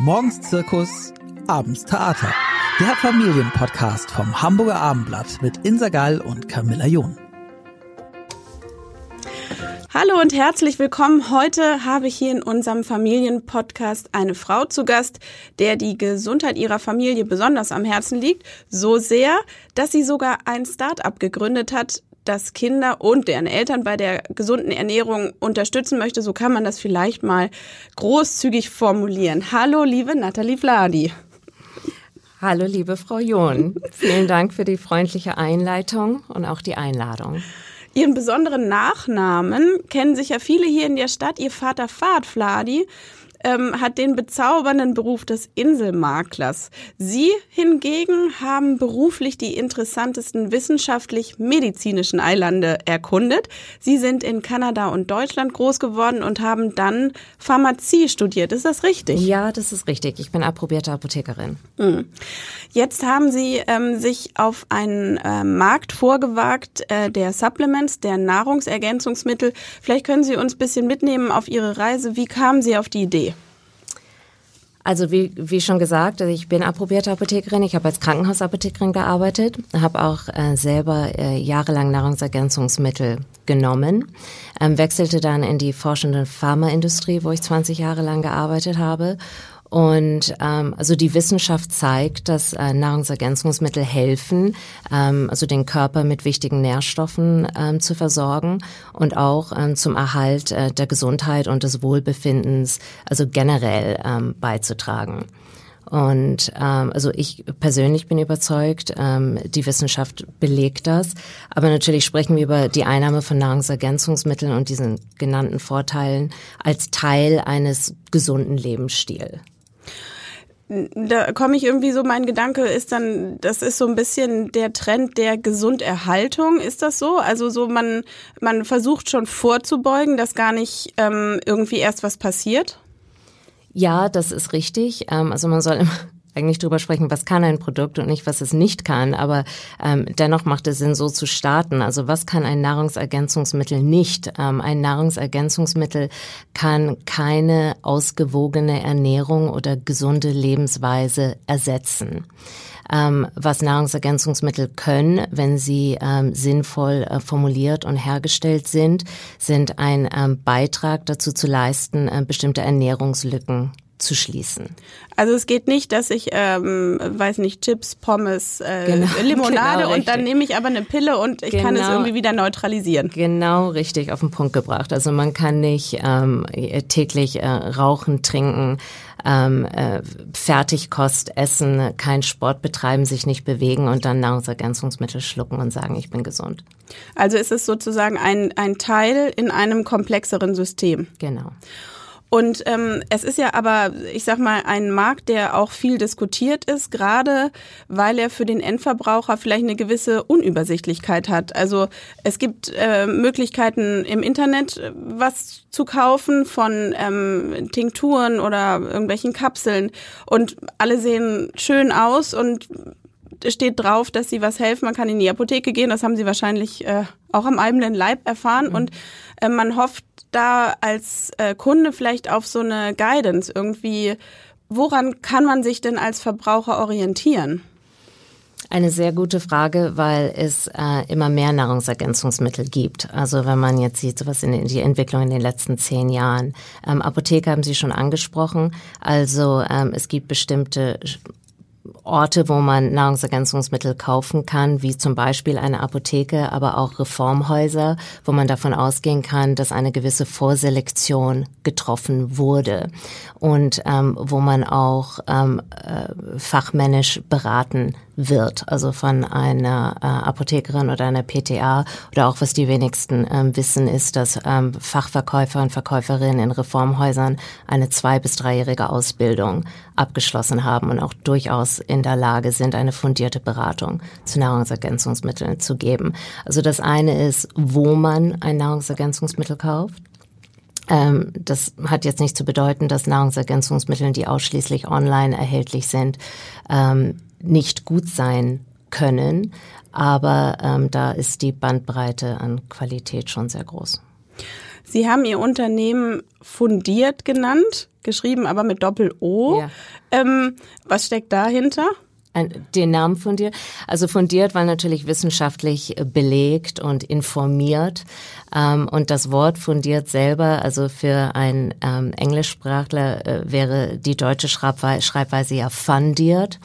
Morgens Zirkus, abends Theater. Der Familienpodcast vom Hamburger Abendblatt mit Insa Gall und Camilla John. Hallo und herzlich willkommen. Heute habe ich hier in unserem Familienpodcast eine Frau zu Gast, der die Gesundheit ihrer Familie besonders am Herzen liegt. So sehr, dass sie sogar ein Start-up gegründet hat, das Kinder und deren Eltern bei der gesunden Ernährung unterstützen möchte. So kann man das vielleicht mal großzügig formulieren. Hallo, liebe Nathalie Vladi. Hallo, liebe Frau John. Vielen Dank für die freundliche Einleitung und auch die Einladung. Ihren besonderen Nachnamen kennen sicher viele hier in der Stadt. Ihr Vater Fahrt Vladi ähm, hat den bezaubernden Beruf des Inselmaklers. Sie hingegen haben beruflich die interessantesten wissenschaftlich-medizinischen Eilande erkundet. Sie sind in Kanada und Deutschland groß geworden und haben dann Pharmazie studiert. Ist das richtig? Ja, das ist richtig. Ich bin approbierte Apothekerin. Mhm. Jetzt haben Sie ähm, sich auf einen äh, Markt vorgewagt, äh, der Supplements, der Nahrungsergänzungsmittel. Vielleicht können Sie uns ein bisschen mitnehmen auf Ihre Reise. Wie kamen Sie auf die Idee? Also wie, wie schon gesagt, ich bin approbierte Apothekerin. Ich habe als Krankenhausapothekerin gearbeitet, habe auch äh, selber äh, jahrelang Nahrungsergänzungsmittel genommen, ähm, wechselte dann in die forschende Pharmaindustrie, wo ich 20 Jahre lang gearbeitet habe und ähm, also die Wissenschaft zeigt, dass äh, Nahrungsergänzungsmittel helfen, ähm, also den Körper mit wichtigen Nährstoffen ähm, zu versorgen und auch ähm, zum Erhalt äh, der Gesundheit und des Wohlbefindens, also generell ähm, beizutragen. Und ähm, also ich persönlich bin überzeugt, ähm, die Wissenschaft belegt das. Aber natürlich sprechen wir über die Einnahme von Nahrungsergänzungsmitteln und diesen genannten Vorteilen als Teil eines gesunden Lebensstils da komme ich irgendwie so, mein Gedanke ist dann, das ist so ein bisschen der Trend der Gesunderhaltung. Ist das so? Also so, man, man versucht schon vorzubeugen, dass gar nicht ähm, irgendwie erst was passiert? Ja, das ist richtig. Ähm, also man soll immer eigentlich drüber sprechen, was kann ein Produkt und nicht, was es nicht kann. Aber ähm, dennoch macht es Sinn, so zu starten. Also was kann ein Nahrungsergänzungsmittel nicht? Ähm, ein Nahrungsergänzungsmittel kann keine ausgewogene Ernährung oder gesunde Lebensweise ersetzen. Ähm, was Nahrungsergänzungsmittel können, wenn sie ähm, sinnvoll äh, formuliert und hergestellt sind, sind ein ähm, Beitrag dazu zu leisten, äh, bestimmte Ernährungslücken zu schließen. Also es geht nicht, dass ich, ähm, weiß nicht, Chips, Pommes, äh, genau, Limonade genau und dann nehme ich aber eine Pille und ich genau, kann es genau. irgendwie wieder neutralisieren. Genau, richtig auf den Punkt gebracht. Also man kann nicht ähm, täglich äh, rauchen, trinken, ähm, äh, Fertigkost essen, keinen Sport betreiben, sich nicht bewegen und dann Nahrungsergänzungsmittel schlucken und sagen, ich bin gesund. Also ist es sozusagen ein, ein Teil in einem komplexeren System. Genau. Und ähm, es ist ja aber, ich sag mal, ein Markt, der auch viel diskutiert ist, gerade weil er für den Endverbraucher vielleicht eine gewisse Unübersichtlichkeit hat. Also es gibt äh, Möglichkeiten im Internet äh, was zu kaufen von ähm, Tinkturen oder irgendwelchen Kapseln und alle sehen schön aus und steht drauf, dass sie was helfen. Man kann in die Apotheke gehen. Das haben sie wahrscheinlich äh, auch am eigenen Leib erfahren. Mhm. Und äh, man hofft da als äh, Kunde vielleicht auf so eine Guidance irgendwie. Woran kann man sich denn als Verbraucher orientieren? Eine sehr gute Frage, weil es äh, immer mehr Nahrungsergänzungsmittel gibt. Also wenn man jetzt sieht, was in die Entwicklung in den letzten zehn Jahren. Ähm, Apotheke haben Sie schon angesprochen. Also ähm, es gibt bestimmte Orte, wo man Nahrungsergänzungsmittel kaufen kann, wie zum Beispiel eine Apotheke, aber auch Reformhäuser, wo man davon ausgehen kann, dass eine gewisse Vorselektion getroffen wurde. Und ähm, wo man auch ähm, äh, fachmännisch beraten wird, also von einer äh, Apothekerin oder einer PTA oder auch was die wenigsten ähm, wissen, ist, dass ähm, Fachverkäufer und Verkäuferinnen in Reformhäusern eine zwei- bis dreijährige Ausbildung abgeschlossen haben und auch durchaus in der Lage sind, eine fundierte Beratung zu Nahrungsergänzungsmitteln zu geben. Also das eine ist, wo man ein Nahrungsergänzungsmittel kauft. Ähm, das hat jetzt nicht zu bedeuten, dass Nahrungsergänzungsmittel, die ausschließlich online erhältlich sind, ähm, nicht gut sein können. Aber ähm, da ist die Bandbreite an Qualität schon sehr groß. Sie haben Ihr Unternehmen fundiert genannt. geschrieben, aber mit Doppel-O. Ja. Ähm, was steckt dahinter? den Namen fundiert. Also fundiert, weil natürlich wissenschaftlich belegt und informiert. Ähm, und das Wort fundiert selber, also für einen ähm, Englischsprachler äh, wäre die deutsche Schreibweise ja fundiert.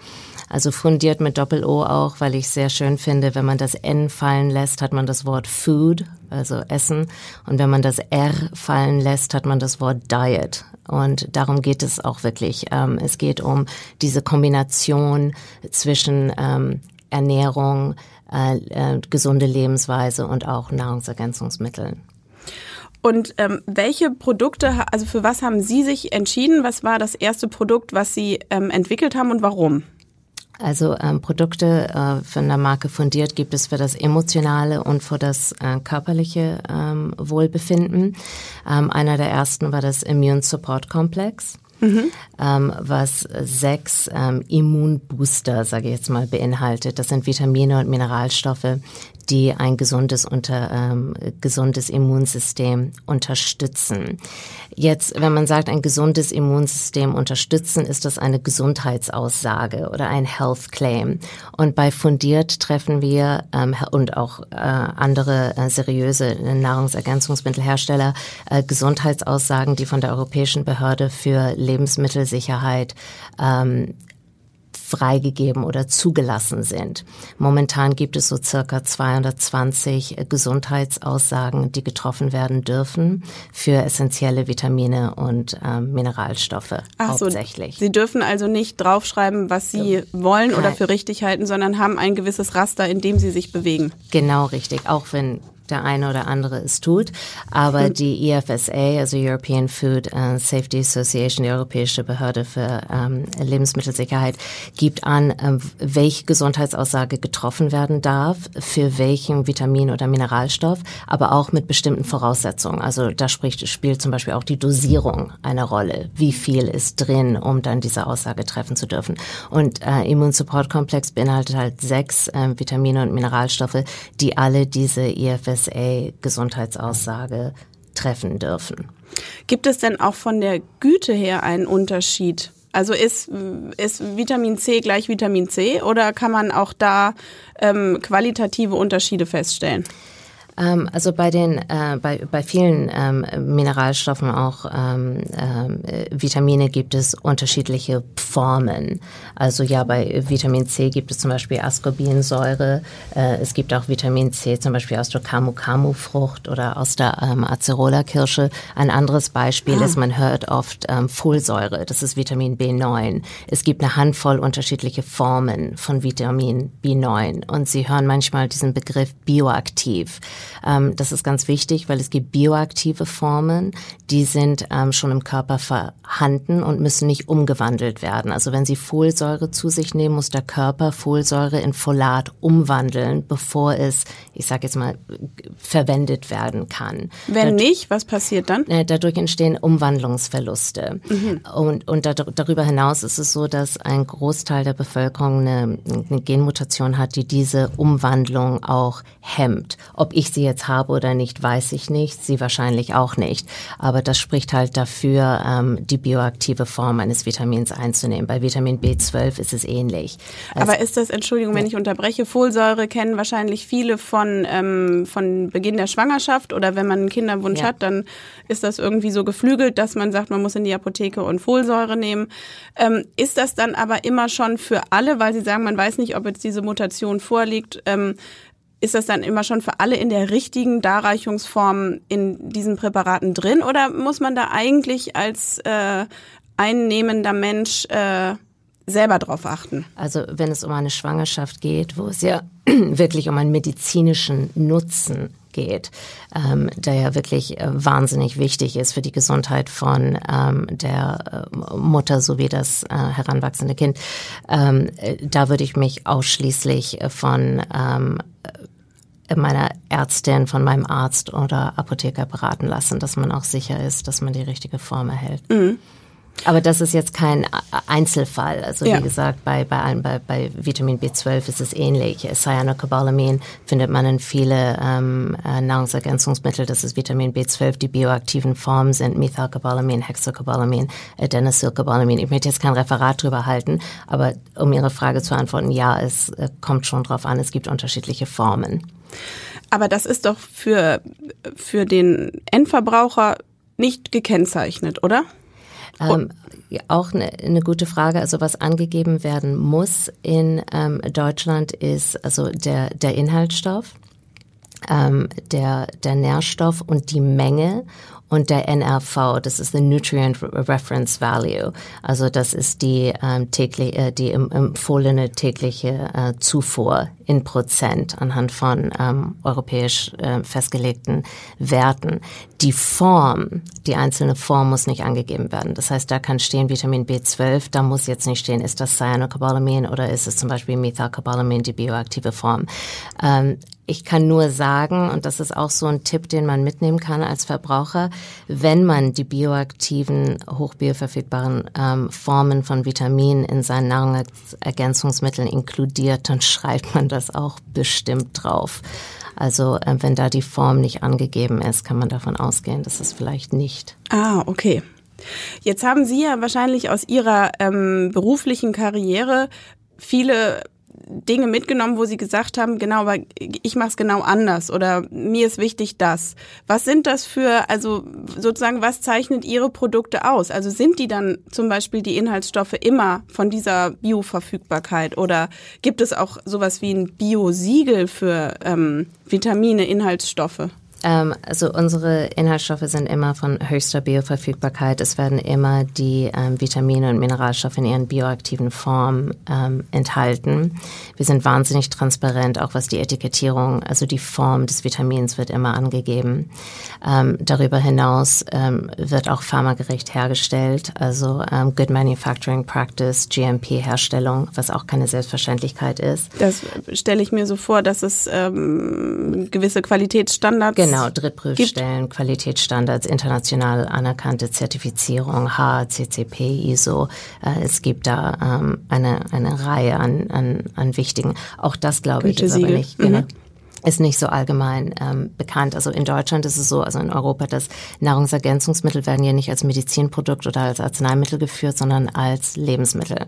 Also fundiert mit Doppel-O auch, weil ich sehr schön finde, wenn man das N fallen lässt, hat man das Wort Food, also Essen. Und wenn man das R fallen lässt, hat man das Wort Diet. Und darum geht es auch wirklich. Ähm, es geht um diese Kombination zwischen ähm, Ernährung, äh, äh, gesunde Lebensweise und auch Nahrungsergänzungsmitteln. Und ähm, welche Produkte, also für was haben Sie sich entschieden? Was war das erste Produkt, was Sie ähm, entwickelt haben und warum? Also ähm, Produkte äh, von der Marke fundiert gibt es für das emotionale und für das äh, körperliche ähm, Wohlbefinden. Ähm, einer der ersten war das Immune Support Complex. Mhm. Ähm, was sechs ähm, Immunbooster, sage ich jetzt mal, beinhaltet. Das sind Vitamine und Mineralstoffe, die ein gesundes, unter, ähm, gesundes Immunsystem unterstützen. Jetzt, wenn man sagt, ein gesundes Immunsystem unterstützen, ist das eine Gesundheitsaussage oder ein Health Claim. Und bei Fundiert treffen wir ähm, und auch äh, andere äh, seriöse Nahrungsergänzungsmittelhersteller äh, Gesundheitsaussagen, die von der Europäischen Behörde für Lebensmittelsicherheit ähm, freigegeben oder zugelassen sind. Momentan gibt es so circa 220 Gesundheitsaussagen, die getroffen werden dürfen für essentielle Vitamine und äh, Mineralstoffe Ach hauptsächlich. So, Sie dürfen also nicht draufschreiben, was Sie ja. wollen oder für richtig halten, sondern haben ein gewisses Raster, in dem Sie sich bewegen. Genau richtig, auch wenn der eine oder andere es tut. Aber die EFSA, also European Food Safety Association, die Europäische Behörde für ähm, Lebensmittelsicherheit, gibt an, ähm, welche Gesundheitsaussage getroffen werden darf, für welchen Vitamin oder Mineralstoff, aber auch mit bestimmten Voraussetzungen. Also da spricht, spielt zum Beispiel auch die Dosierung eine Rolle. Wie viel ist drin, um dann diese Aussage treffen zu dürfen? Und äh, Immunsupport-Komplex beinhaltet halt sechs äh, Vitamine und Mineralstoffe, die alle diese EFSA PSA-Gesundheitsaussage treffen dürfen. Gibt es denn auch von der Güte her einen Unterschied? Also ist, ist Vitamin C gleich Vitamin C oder kann man auch da ähm, qualitative Unterschiede feststellen? Ähm, also bei den, äh, bei, bei vielen ähm, Mineralstoffen, auch ähm, äh, Vitamine gibt es unterschiedliche Formen. Also ja, bei Vitamin C gibt es zum Beispiel Ascorbinsäure. Äh, es gibt auch Vitamin C zum Beispiel aus der Camu-Camu-Frucht oder aus der ähm, Acerola-Kirsche. Ein anderes Beispiel ah. ist, man hört oft ähm, Folsäure. Das ist Vitamin B9. Es gibt eine Handvoll unterschiedliche Formen von Vitamin B9 und Sie hören manchmal diesen Begriff bioaktiv. Ähm, das ist ganz wichtig, weil es gibt bioaktive Formen, die sind ähm, schon im Körper vorhanden und müssen nicht umgewandelt werden. Also wenn Sie Folsäure zu sich nehmen, muss der Körper Folsäure in Folat umwandeln, bevor es, ich sage jetzt mal, verwendet werden kann. Wenn Dad nicht, was passiert dann? Äh, dadurch entstehen Umwandlungsverluste. Mhm. Und, und da, darüber hinaus ist es so, dass ein Großteil der Bevölkerung eine, eine Genmutation hat, die diese Umwandlung auch hemmt. Ob ich sie jetzt habe oder nicht, weiß ich nicht. Sie wahrscheinlich auch nicht. Aber das spricht halt dafür, ähm, die bioaktive Form eines Vitamins einzunehmen. Bei Vitamin B12 ist es ähnlich. Also, Aber ist das, Entschuldigung, wenn ich unterbreche, Folsäure kennen wahrscheinlich viele von, ähm, von Beginn der Schwangerschaft oder wenn man einen Kinderwunsch ja. hat, dann ist das irgendwie so geflügelt, dass man sagt, man muss in die Apotheke und Folsäure nehmen. Ähm, ist das dann aber immer schon für alle, weil Sie sagen, man weiß nicht, ob jetzt diese Mutation vorliegt, ähm, ist das dann immer schon für alle in der richtigen Darreichungsform in diesen Präparaten drin oder muss man da eigentlich als äh, einnehmender Mensch äh, selber drauf achten? Also wenn es um eine Schwangerschaft geht, wo es ja wirklich um einen medizinischen Nutzen geht, ähm, der ja wirklich äh, wahnsinnig wichtig ist für die Gesundheit von ähm, der äh, Mutter sowie das äh, heranwachsende Kind. Ähm, äh, da würde ich mich ausschließlich von ähm, meiner Ärztin, von meinem Arzt oder Apotheker beraten lassen, dass man auch sicher ist, dass man die richtige Form erhält. Mhm. Aber das ist jetzt kein Einzelfall. Also ja. wie gesagt, bei, bei, bei, bei Vitamin B12 ist es ähnlich. Cyanocobalamin findet man in viele ähm, äh, Nahrungsergänzungsmittel. Das ist Vitamin B12. Die bioaktiven Formen sind Methylcobalamin, Hexacobalamin, Adenosylcobalamin. Ich möchte jetzt kein Referat drüber halten, aber um Ihre Frage zu antworten, ja, es äh, kommt schon drauf an. Es gibt unterschiedliche Formen. Aber das ist doch für, für den Endverbraucher nicht gekennzeichnet, oder? Ähm, auch eine, eine gute Frage. Also was angegeben werden muss in ähm, Deutschland ist also der, der Inhaltsstoff, ähm, der, der Nährstoff und die Menge und der NRV, das ist the Nutrient Reference Value. Also das ist die ähm, täglich, äh, die empfohlene tägliche äh, Zufuhr in Prozent anhand von ähm, europäisch äh, festgelegten Werten. Die Form, die einzelne Form muss nicht angegeben werden. Das heißt, da kann stehen Vitamin B12, da muss jetzt nicht stehen, ist das Cyanocobalamin oder ist es zum Beispiel Methylcobalamin, die bioaktive Form. Ähm, ich kann nur sagen, und das ist auch so ein Tipp, den man mitnehmen kann als Verbraucher, wenn man die bioaktiven, hochbioverfügbaren ähm, Formen von Vitaminen in seinen Nahrungsergänzungsmitteln inkludiert, dann schreibt man das auch bestimmt drauf. Also äh, wenn da die Form nicht angegeben ist, kann man davon ausgehen, dass es vielleicht nicht. Ah, okay. Jetzt haben Sie ja wahrscheinlich aus Ihrer ähm, beruflichen Karriere viele Dinge mitgenommen, wo Sie gesagt haben, genau, aber ich mache es genau anders oder mir ist wichtig das. Was sind das für, also sozusagen, was zeichnet Ihre Produkte aus? Also sind die dann zum Beispiel die Inhaltsstoffe immer von dieser Bioverfügbarkeit oder gibt es auch sowas wie ein Biosiegel für ähm, Vitamine, Inhaltsstoffe? Ähm, also unsere Inhaltsstoffe sind immer von höchster Bioverfügbarkeit. Es werden immer die ähm, Vitamine und Mineralstoffe in ihren bioaktiven Formen ähm, enthalten. Wir sind wahnsinnig transparent, auch was die Etikettierung, also die Form des Vitamins wird immer angegeben. Ähm, darüber hinaus ähm, wird auch pharmagerecht hergestellt, also ähm, Good Manufacturing Practice, GMP-Herstellung, was auch keine Selbstverständlichkeit ist. Das stelle ich mir so vor, dass es gewisse Qualitätsstandards genau Genau, Drittprüfstellen, gibt. Qualitätsstandards, international anerkannte Zertifizierung, HACCP, ISO. Äh, es gibt da ähm, eine, eine Reihe an, an, an wichtigen. Auch das glaube ich ist aber nicht. Genau. Mhm ist nicht so allgemein ähm, bekannt. Also in Deutschland ist es so, also in Europa, dass Nahrungsergänzungsmittel werden ja nicht als Medizinprodukt oder als Arzneimittel geführt, sondern als Lebensmittel.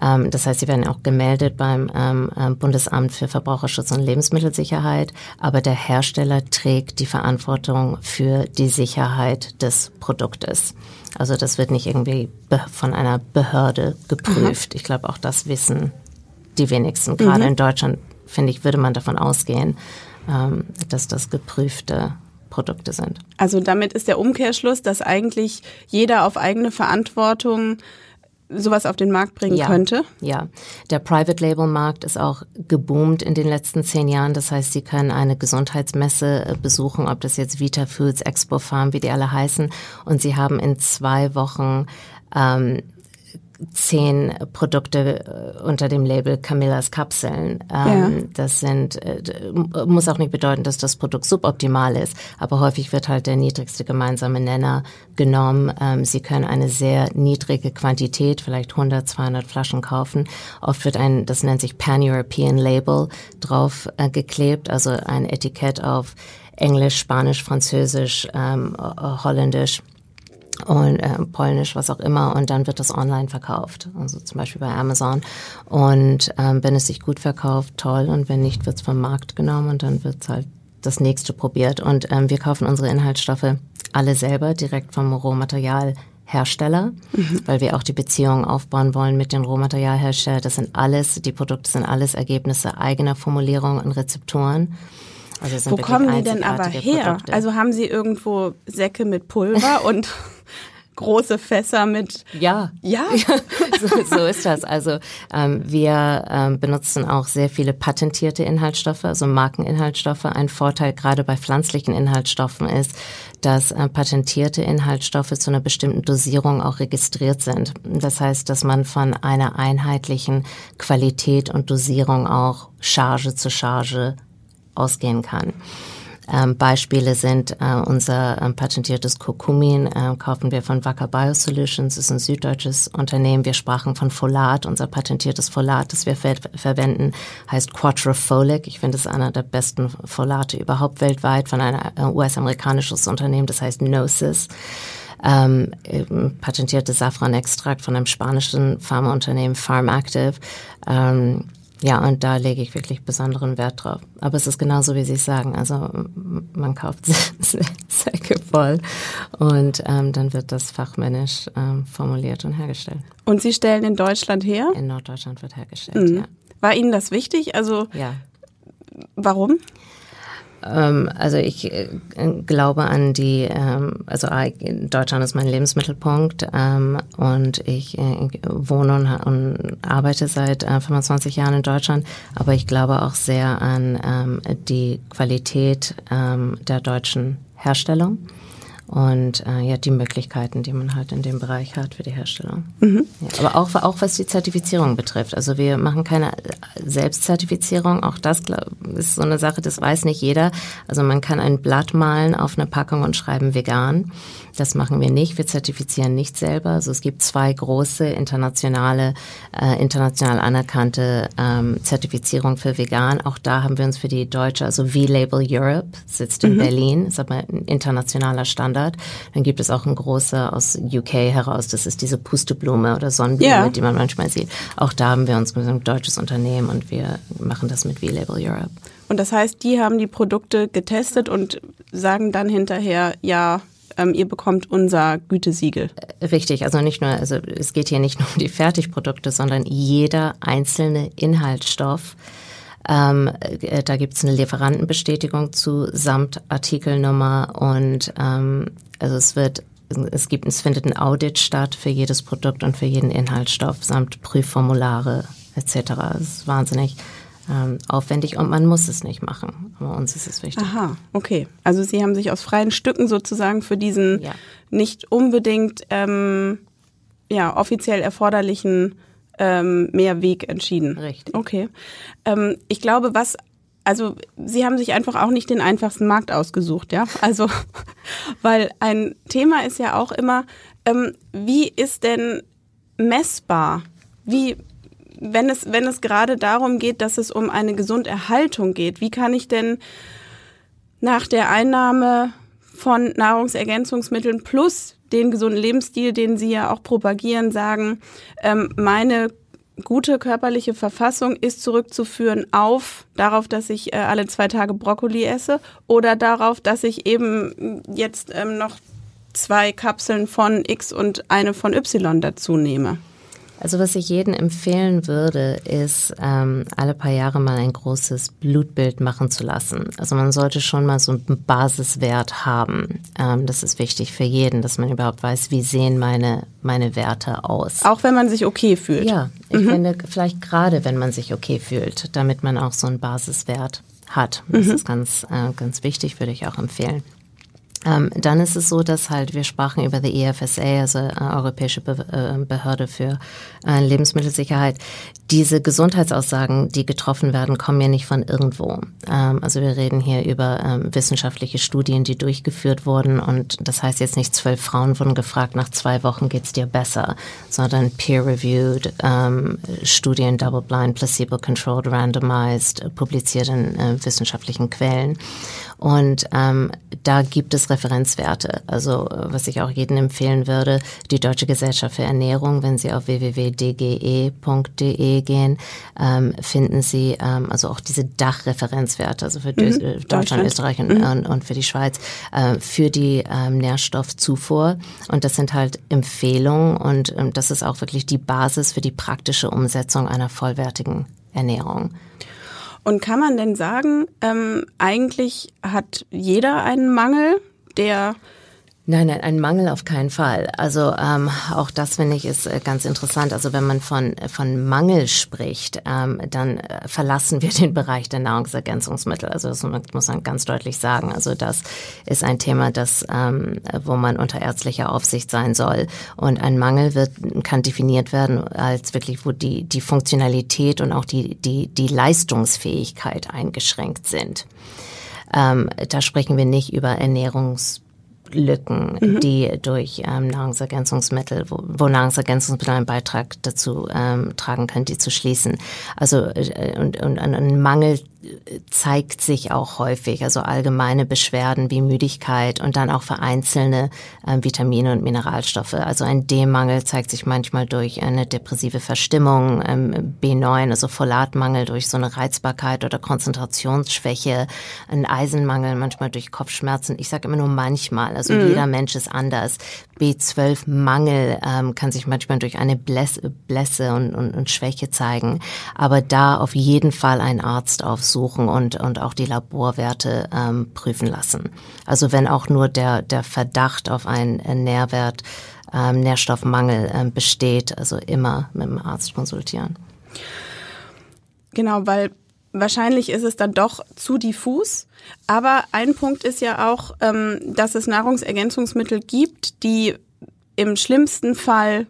Ähm, das heißt, sie werden auch gemeldet beim ähm, ähm, Bundesamt für Verbraucherschutz und Lebensmittelsicherheit, aber der Hersteller trägt die Verantwortung für die Sicherheit des Produktes. Also das wird nicht irgendwie von einer Behörde geprüft. Mhm. Ich glaube, auch das wissen die wenigsten. Gerade mhm. in Deutschland, finde ich, würde man davon ausgehen, dass das geprüfte Produkte sind. Also damit ist der Umkehrschluss, dass eigentlich jeder auf eigene Verantwortung sowas auf den Markt bringen ja, könnte? Ja, der Private Label Markt ist auch geboomt in den letzten zehn Jahren. Das heißt, Sie können eine Gesundheitsmesse äh, besuchen, ob das jetzt Vita Foods, Expo Farm, wie die alle heißen. Und Sie haben in zwei Wochen ähm, zehn Produkte äh, unter dem Label Camillas Kapseln. Ähm, ja. Das sind, äh, muss auch nicht bedeuten, dass das Produkt suboptimal ist, aber häufig wird halt der niedrigste gemeinsame Nenner genommen. Ähm, Sie können eine sehr niedrige Quantität, vielleicht 100, 200 Flaschen kaufen. Oft wird ein, das nennt sich Pan-European Label drauf äh, geklebt, also ein Etikett auf Englisch, Spanisch, Französisch, ähm, Holländisch und äh, Polnisch, was auch immer, und dann wird das online verkauft, also zum Beispiel bei Amazon. Und ähm, wenn es sich gut verkauft, toll, und wenn nicht, wird es vom Markt genommen und dann wird halt das nächste probiert. Und ähm, wir kaufen unsere Inhaltsstoffe alle selber direkt vom Rohmaterialhersteller, mhm. weil wir auch die Beziehungen aufbauen wollen mit den Rohmaterialherstellern. Das sind alles, die Produkte sind alles Ergebnisse eigener Formulierungen und Rezepturen. Also Wo kommen die denn aber her? Produkte. Also haben Sie irgendwo Säcke mit Pulver und große Fässer mit. Ja. Ja. so, so ist das. Also ähm, wir ähm, benutzen auch sehr viele patentierte Inhaltsstoffe, also Markeninhaltsstoffe. Ein Vorteil gerade bei pflanzlichen Inhaltsstoffen ist, dass äh, patentierte Inhaltsstoffe zu einer bestimmten Dosierung auch registriert sind. Das heißt, dass man von einer einheitlichen Qualität und Dosierung auch Charge zu Charge ausgehen kann. Ähm, Beispiele sind äh, unser ähm, patentiertes Kurkumin, äh, kaufen wir von Wacker Biosolutions, ist ein süddeutsches Unternehmen. Wir sprachen von Folat, unser patentiertes Folat, das wir ver verwenden, heißt Quattrofolic. Ich finde es einer der besten Folate überhaupt weltweit von einem äh, US-amerikanisches Unternehmen, das heißt Gnosis ähm, patentierte Safranextrakt von einem spanischen Pharmaunternehmen Pharmactive. Ähm, ja, und da lege ich wirklich besonderen Wert drauf. Aber es ist genauso, wie Sie sagen. Also man kauft Säcke voll und ähm, dann wird das fachmännisch ähm, formuliert und hergestellt. Und Sie stellen in Deutschland her? In Norddeutschland wird hergestellt, mhm. ja. War Ihnen das wichtig? Also ja. warum? Ähm, also ich äh, glaube an die, ähm, also Deutschland ist mein Lebensmittelpunkt ähm, und ich äh, wohne und, arbeite seit 25 äh, Jahren in Deutschland, aber ich glaube auch sehr an die Qualität der deutschen Herstellung und äh, ja die Möglichkeiten, die man halt in dem Bereich hat für die Herstellung. Mhm. Ja, aber auch, auch was die Zertifizierung betrifft. Also wir machen keine Selbstzertifizierung. Auch das glaub, ist so eine Sache, das weiß nicht jeder. Also man kann ein Blatt malen auf eine Packung und schreiben vegan. Das machen wir nicht. Wir zertifizieren nicht selber. Also es gibt zwei große internationale, äh, international anerkannte ähm, Zertifizierungen für vegan. Auch da haben wir uns für die deutsche, also V-Label Europe, sitzt in mhm. Berlin, ist aber ein internationaler Standard. Dann gibt es auch ein großer aus UK heraus. Das ist diese Pusteblume oder Sonnenblume, yeah. die man manchmal sieht. Auch da haben wir uns mit einem deutsches Unternehmen und wir machen das mit V-Label Europe. Und das heißt, die haben die Produkte getestet und sagen dann hinterher, ja, ähm, ihr bekommt unser Gütesiegel. Richtig, also nicht nur, also es geht hier nicht nur um die Fertigprodukte, sondern jeder einzelne Inhaltsstoff. Ähm, äh, da gibt es eine Lieferantenbestätigung zu samt Artikelnummer und ähm, also es wird es gibt, es findet ein Audit statt für jedes Produkt und für jeden Inhaltsstoff samt Prüfformulare etc. Das ist wahnsinnig ähm, aufwendig und man muss es nicht machen. Aber uns ist es wichtig. Aha, okay. Also Sie haben sich aus freien Stücken sozusagen für diesen ja. nicht unbedingt ähm, ja, offiziell erforderlichen ähm, Mehrweg entschieden. Richtig. Okay. Ähm, ich glaube, was also Sie haben sich einfach auch nicht den einfachsten Markt ausgesucht, ja. Also, weil ein Thema ist ja auch immer, ähm, wie ist denn messbar? Wie wenn es, wenn es gerade darum geht, dass es um eine Gesunderhaltung geht, wie kann ich denn nach der Einnahme von Nahrungsergänzungsmitteln plus den gesunden Lebensstil, den Sie ja auch propagieren, sagen, ähm, meine gute körperliche Verfassung ist zurückzuführen auf darauf, dass ich äh, alle zwei Tage Brokkoli esse oder darauf, dass ich eben jetzt ähm, noch zwei Kapseln von X und eine von Y dazu nehme. Also was ich jedem empfehlen würde, ist ähm, alle paar Jahre mal ein großes Blutbild machen zu lassen. Also man sollte schon mal so einen Basiswert haben. Ähm, das ist wichtig für jeden, dass man überhaupt weiß, wie sehen meine meine Werte aus. Auch wenn man sich okay fühlt. Ja, ich mhm. finde vielleicht gerade, wenn man sich okay fühlt, damit man auch so einen Basiswert hat. Das mhm. ist ganz äh, ganz wichtig, würde ich auch empfehlen. Ähm, dann ist es so, dass halt wir sprachen über die EFSA, also äh, Europäische Be äh, Behörde für äh, Lebensmittelsicherheit. Diese Gesundheitsaussagen, die getroffen werden, kommen ja nicht von irgendwo. Ähm, also wir reden hier über ähm, wissenschaftliche Studien, die durchgeführt wurden und das heißt jetzt nicht zwölf Frauen wurden gefragt, nach zwei Wochen geht's dir besser, sondern peer-reviewed ähm, Studien, double-blind, placebo-controlled, randomized, publiziert in äh, wissenschaftlichen Quellen. Und ähm, da gibt es Referenzwerte. Also was ich auch jedem empfehlen würde, die Deutsche Gesellschaft für Ernährung, wenn Sie auf www.dge.de gehen, ähm, finden Sie ähm, also auch diese Dachreferenzwerte, also für mhm. Deutschland, Deutschland, Österreich und, mhm. und, und, für die Schweiz, äh, für die ähm, Nährstoffzufuhr. Und das sind halt Empfehlungen und ähm, das ist auch wirklich die Basis für die praktische Umsetzung einer vollwertigen Ernährung. Und kann man denn sagen, ähm, eigentlich hat jeder einen Mangel, der Nein, nein, ein Mangel auf keinen Fall. Also ähm, auch das finde ich ist äh, ganz interessant. Also wenn man von von Mangel spricht, ähm, dann äh, verlassen wir den Bereich der Nahrungsergänzungsmittel. Also das muss man ganz deutlich sagen. Also das ist ein Thema, das ähm, wo man unter ärztlicher Aufsicht sein soll. Und ein Mangel wird kann definiert werden als wirklich, wo die die Funktionalität und auch die die die Leistungsfähigkeit eingeschränkt sind. ähm, da sprechen wir nicht über Ernährungs Lücken, mhm. die durch ähm, Nahrungsergänzungsmittel, wo, wo Nahrungsergänzungsmittel einen Beitrag dazu ähm, tragen können, die zu schließen. Also äh, und, und ein Mangel zeigt sich auch häufig, also allgemeine Beschwerden wie Müdigkeit und dann auch vereinzelte äh, Vitamine und Mineralstoffe. Also ein D-Mangel zeigt sich manchmal durch eine depressive Verstimmung, ähm, B9, also Folatmangel durch so eine Reizbarkeit oder Konzentrationsschwäche, ein Eisenmangel manchmal durch Kopfschmerzen. Ich sage immer nur manchmal, also mhm. jeder Mensch ist anders. B12-Mangel ähm, kann sich manchmal durch eine Blässe, Blässe und, und, und Schwäche zeigen, aber da auf jeden Fall ein Arzt aufsuchen und, und auch die Laborwerte ähm, prüfen lassen. Also wenn auch nur der, der Verdacht auf einen Nährwert, ähm, Nährstoffmangel ähm, besteht, also immer mit dem Arzt konsultieren. Genau, weil wahrscheinlich ist es dann doch zu diffus. Aber ein Punkt ist ja auch, ähm, dass es Nahrungsergänzungsmittel gibt, die im schlimmsten Fall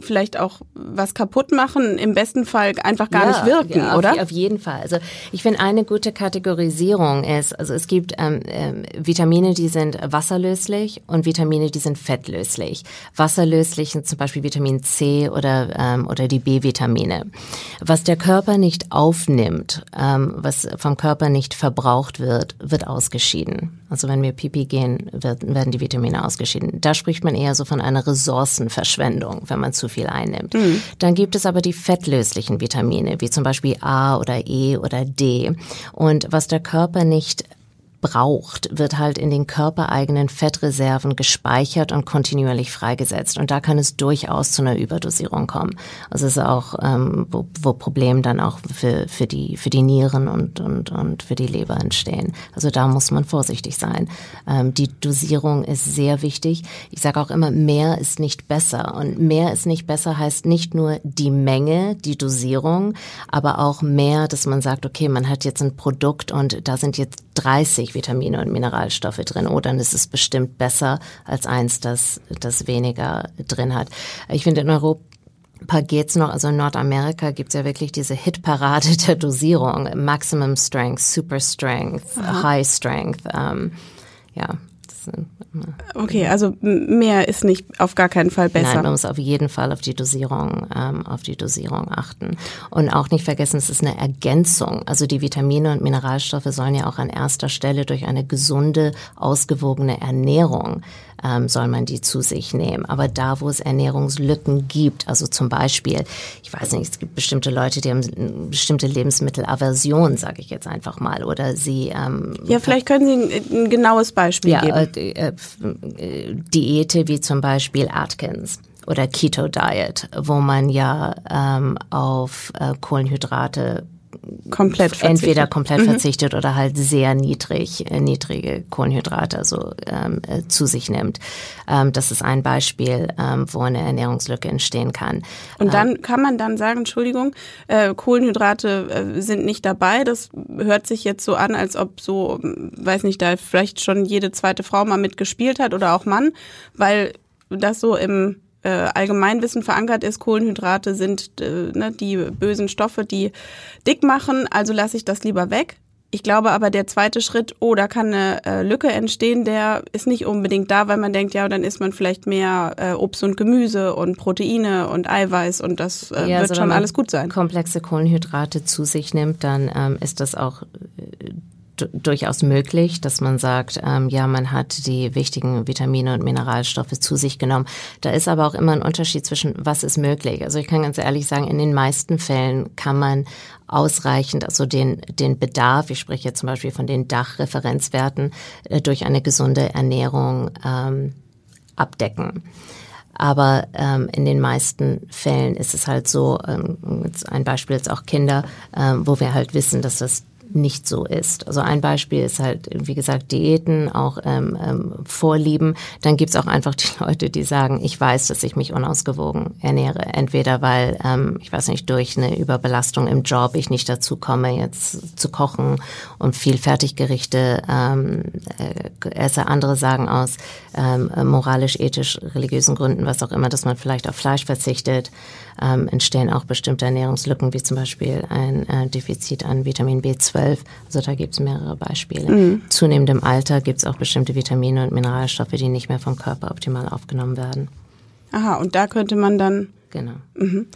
vielleicht auch was kaputt machen, im besten Fall einfach gar ja, nicht wirken, ja, auf, oder? Auf jeden Fall. Also ich finde eine gute Kategorisierung ist, also es gibt ähm, ähm, Vitamine, die sind wasserlöslich und Vitamine, die sind fettlöslich. Wasserlöslich sind zum Beispiel Vitamin C oder ähm, oder die B-Vitamine. Was der Körper nicht aufnimmt, ähm, was vom Körper nicht verbraucht wird, wird ausgeschieden. Also wenn wir Pipi gehen, wird, werden die Vitamine ausgeschieden. Da spricht man eher so von einer Ressourcenverschwendung, wenn man zu viel einnimmt. Mhm. Dann gibt es aber die fettlöslichen Vitamine, wie zum Beispiel A oder E oder D. Und was der Körper nicht braucht, wird halt in den körpereigenen Fettreserven gespeichert und kontinuierlich freigesetzt. Und da kann es durchaus zu einer Überdosierung kommen. Also es ist auch, ähm, wo, wo Probleme dann auch für, für, die, für die Nieren und, und, und für die Leber entstehen. Also da muss man vorsichtig sein. Ähm, die Dosierung ist sehr wichtig. Ich sage auch immer, mehr ist nicht besser. Und mehr ist nicht besser heißt nicht nur die Menge, die Dosierung, aber auch mehr, dass man sagt, okay, man hat jetzt ein Produkt und da sind jetzt 30 Vitamine und Mineralstoffe drin. Oh, dann ist es bestimmt besser als eins, das, das weniger drin hat. Ich finde in Europa geht's noch, also in Nordamerika gibt's ja wirklich diese Hitparade der Dosierung. Maximum Strength, Super Strength, Aha. High Strength. Ähm, ja, Okay, also mehr ist nicht auf gar keinen Fall besser. Nein, man muss auf jeden Fall auf die Dosierung, ähm, auf die Dosierung achten und auch nicht vergessen, es ist eine Ergänzung. Also die Vitamine und Mineralstoffe sollen ja auch an erster Stelle durch eine gesunde, ausgewogene Ernährung ähm, soll man die zu sich nehmen. Aber da, wo es Ernährungslücken gibt, also zum Beispiel, ich weiß nicht, es gibt bestimmte Leute, die haben bestimmte Lebensmittelaversion, sage ich jetzt einfach mal, oder sie ähm, ja, vielleicht können Sie ein, ein genaues Beispiel ja, geben. Äh, äh, Diäte wie zum Beispiel Atkins oder Keto Diet, wo man ja ähm, auf äh, Kohlenhydrate komplett verzichtet. entweder komplett mhm. verzichtet oder halt sehr niedrig, äh, niedrige Kohlenhydrate also, ähm, äh, zu sich nimmt. Ähm, das ist ein Beispiel, ähm, wo eine Ernährungslücke entstehen kann. Und dann ähm, kann man dann sagen, Entschuldigung, äh, Kohlenhydrate äh, sind nicht dabei. Das hört sich jetzt so an, als ob so, weiß nicht, da vielleicht schon jede zweite Frau mal mitgespielt hat oder auch Mann, weil das so im äh, Allgemeinwissen verankert ist, Kohlenhydrate sind äh, ne, die bösen Stoffe, die dick machen, also lasse ich das lieber weg. Ich glaube aber, der zweite Schritt, oh, da kann eine äh, Lücke entstehen, der ist nicht unbedingt da, weil man denkt, ja, dann isst man vielleicht mehr äh, Obst und Gemüse und Proteine und Eiweiß und das äh, ja, wird also schon alles gut sein. Komplexe Kohlenhydrate zu sich nimmt, dann ähm, ist das auch äh, durchaus möglich, dass man sagt, ähm, ja, man hat die wichtigen Vitamine und Mineralstoffe zu sich genommen. Da ist aber auch immer ein Unterschied zwischen, was ist möglich. Also ich kann ganz ehrlich sagen, in den meisten Fällen kann man ausreichend, also den, den Bedarf, ich spreche jetzt zum Beispiel von den Dachreferenzwerten, äh, durch eine gesunde Ernährung ähm, abdecken. Aber ähm, in den meisten Fällen ist es halt so, ähm, ein Beispiel jetzt auch Kinder, ähm, wo wir halt wissen, dass das nicht so ist. Also ein Beispiel ist halt, wie gesagt, Diäten, auch ähm, ähm, Vorlieben. Dann gibt's auch einfach die Leute, die sagen, ich weiß, dass ich mich unausgewogen ernähre. Entweder weil, ähm, ich weiß nicht, durch eine Überbelastung im Job ich nicht dazu komme, jetzt zu kochen und viel Fertiggerichte ähm, äh, esse. Andere sagen aus ähm, moralisch, ethisch, religiösen Gründen, was auch immer, dass man vielleicht auf Fleisch verzichtet ähm, entstehen auch bestimmte Ernährungslücken, wie zum Beispiel ein äh, Defizit an Vitamin B12 zwölf. Also da gibt es mehrere Beispiele. Mhm. Zunehmend im Alter gibt es auch bestimmte Vitamine und Mineralstoffe, die nicht mehr vom Körper optimal aufgenommen werden. Aha, und da könnte man dann. Genau. Mhm.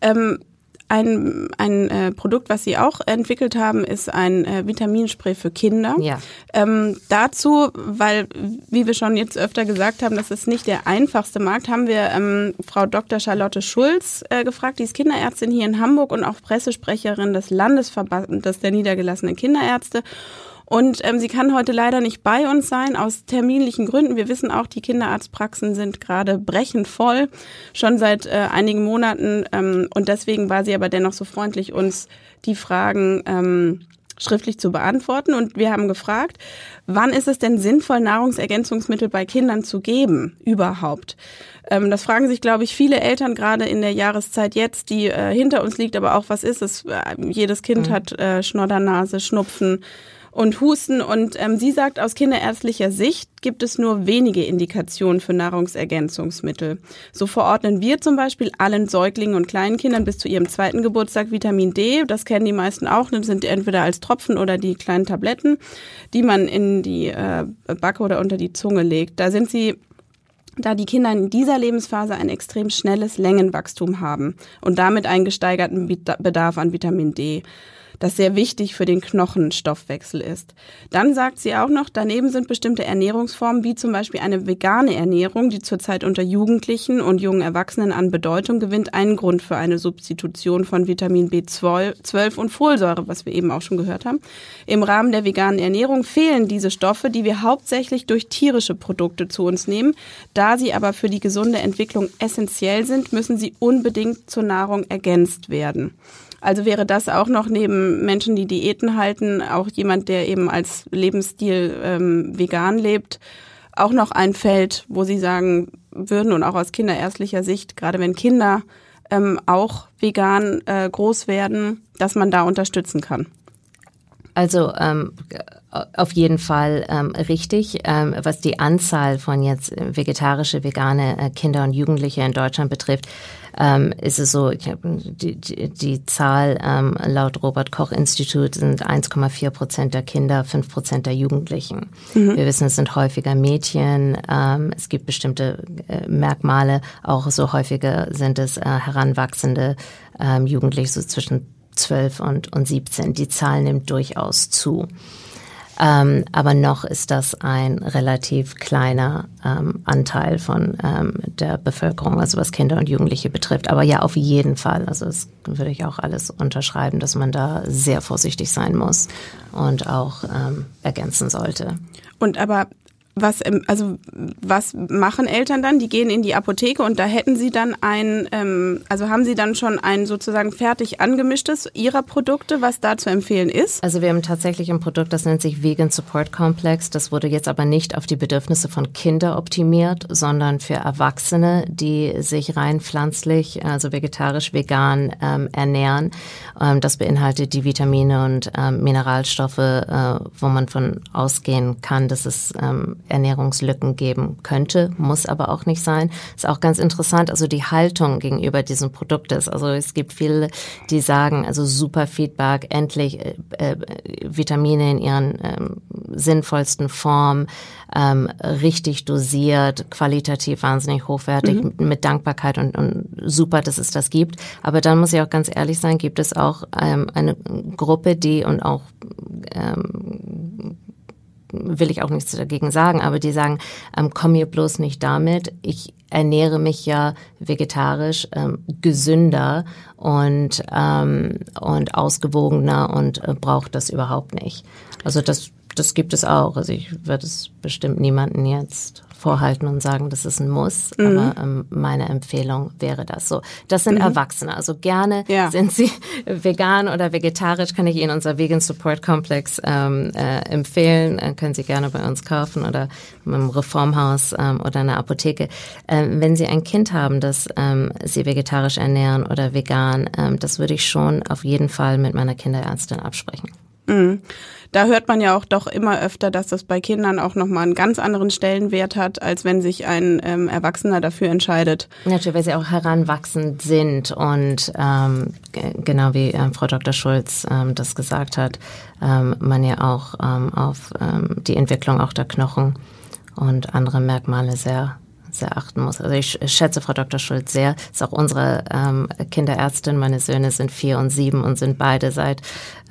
Ähm, ein, ein äh, Produkt, was Sie auch entwickelt haben, ist ein äh, Vitaminspray für Kinder. Ja. Ähm, dazu, weil, wie wir schon jetzt öfter gesagt haben, das ist nicht der einfachste Markt, haben wir ähm, Frau Dr. Charlotte Schulz äh, gefragt. Die ist Kinderärztin hier in Hamburg und auch Pressesprecherin des Landesverbandes der niedergelassenen Kinderärzte. Und ähm, sie kann heute leider nicht bei uns sein, aus terminlichen Gründen. Wir wissen auch, die Kinderarztpraxen sind gerade brechend voll, schon seit äh, einigen Monaten. Ähm, und deswegen war sie aber dennoch so freundlich, uns die Fragen ähm, schriftlich zu beantworten. Und wir haben gefragt, wann ist es denn sinnvoll, Nahrungsergänzungsmittel bei Kindern zu geben, überhaupt? Ähm, das fragen sich, glaube ich, viele Eltern gerade in der Jahreszeit jetzt, die äh, hinter uns liegt. Aber auch, was ist es? Äh, jedes Kind mhm. hat äh, Schnoddernase, Schnupfen und Husten. Und ähm, sie sagt, aus kinderärztlicher Sicht gibt es nur wenige Indikationen für Nahrungsergänzungsmittel. So verordnen wir zum Beispiel allen Säuglingen und Kleinkindern bis zu ihrem zweiten Geburtstag Vitamin D. Das kennen die meisten auch. Das sind entweder als Tropfen oder die kleinen Tabletten, die man in die äh, Backe oder unter die Zunge legt. Da sind sie da die Kinder in dieser Lebensphase ein extrem schnelles Längenwachstum haben und damit einen gesteigerten Bedarf an Vitamin D das sehr wichtig für den Knochenstoffwechsel ist. Dann sagt sie auch noch, daneben sind bestimmte Ernährungsformen, wie zum Beispiel eine vegane Ernährung, die zurzeit unter Jugendlichen und jungen Erwachsenen an Bedeutung gewinnt, einen Grund für eine Substitution von Vitamin B12 und Folsäure, was wir eben auch schon gehört haben. Im Rahmen der veganen Ernährung fehlen diese Stoffe, die wir hauptsächlich durch tierische Produkte zu uns nehmen. Da sie aber für die gesunde Entwicklung essentiell sind, müssen sie unbedingt zur Nahrung ergänzt werden. Also wäre das auch noch neben Menschen, die Diäten halten, auch jemand, der eben als Lebensstil ähm, vegan lebt, auch noch ein Feld, wo Sie sagen würden und auch aus kinderärztlicher Sicht, gerade wenn Kinder ähm, auch vegan äh, groß werden, dass man da unterstützen kann. Also ähm, auf jeden Fall ähm, richtig. Ähm, was die Anzahl von jetzt vegetarische, vegane äh, Kinder und Jugendliche in Deutschland betrifft, ähm, ist es so, ich hab, die, die, die Zahl ähm, laut Robert Koch Institut sind 1,4 Prozent der Kinder, 5 Prozent der Jugendlichen. Mhm. Wir wissen, es sind häufiger Mädchen, ähm, es gibt bestimmte äh, Merkmale, auch so häufiger sind es äh, heranwachsende ähm, Jugendliche, so zwischen 12 und, und 17. Die Zahl nimmt durchaus zu. Ähm, aber noch ist das ein relativ kleiner ähm, Anteil von ähm, der Bevölkerung, also was Kinder und Jugendliche betrifft. Aber ja, auf jeden Fall. Also das würde ich auch alles unterschreiben, dass man da sehr vorsichtig sein muss und auch ähm, ergänzen sollte. Und aber was, also was machen Eltern dann? Die gehen in die Apotheke und da hätten sie dann ein, ähm, also haben sie dann schon ein sozusagen fertig angemischtes ihrer Produkte, was da zu empfehlen ist? Also wir haben tatsächlich ein Produkt, das nennt sich Vegan Support Complex. Das wurde jetzt aber nicht auf die Bedürfnisse von Kindern optimiert, sondern für Erwachsene, die sich rein pflanzlich, also vegetarisch, vegan ähm, ernähren. Ähm, das beinhaltet die Vitamine und ähm, Mineralstoffe, äh, wo man von ausgehen kann, dass es ähm, Ernährungslücken geben könnte, muss aber auch nicht sein. Ist auch ganz interessant, also die Haltung gegenüber diesem Produkt ist. Also es gibt viele, die sagen, also super Feedback, endlich äh, äh, Vitamine in ihren ähm, sinnvollsten Form, ähm, richtig dosiert, qualitativ wahnsinnig hochwertig, mhm. mit Dankbarkeit und, und super, dass es das gibt. Aber dann muss ich auch ganz ehrlich sein, gibt es auch ähm, eine Gruppe, die und auch ähm, will ich auch nichts dagegen sagen, aber die sagen, ähm, komm mir bloß nicht damit. Ich ernähre mich ja vegetarisch ähm, gesünder und, ähm, und ausgewogener und äh, brauche das überhaupt nicht. Also das, das gibt es auch. Also ich würde es bestimmt niemanden jetzt vorhalten und sagen, das ist ein Muss. Mhm. Aber ähm, meine Empfehlung wäre das so. Das sind mhm. Erwachsene. Also gerne ja. sind sie vegan oder vegetarisch, kann ich Ihnen unser Vegan Support Complex ähm, äh, empfehlen. Äh, können Sie gerne bei uns kaufen oder im Reformhaus ähm, oder in der Apotheke. Ähm, wenn Sie ein Kind haben, das ähm, Sie vegetarisch ernähren oder vegan, ähm, das würde ich schon auf jeden Fall mit meiner Kinderärztin absprechen. Mhm. Da hört man ja auch doch immer öfter, dass das bei Kindern auch nochmal einen ganz anderen Stellenwert hat, als wenn sich ein ähm, Erwachsener dafür entscheidet. Natürlich, weil sie auch heranwachsend sind und ähm, genau wie ähm, Frau Dr. Schulz ähm, das gesagt hat, ähm, man ja auch ähm, auf ähm, die Entwicklung auch der Knochen und andere Merkmale sehr sehr achten muss. Also ich schätze Frau Dr. Schulz sehr. Ist auch unsere ähm, Kinderärztin. Meine Söhne sind vier und sieben und sind beide seit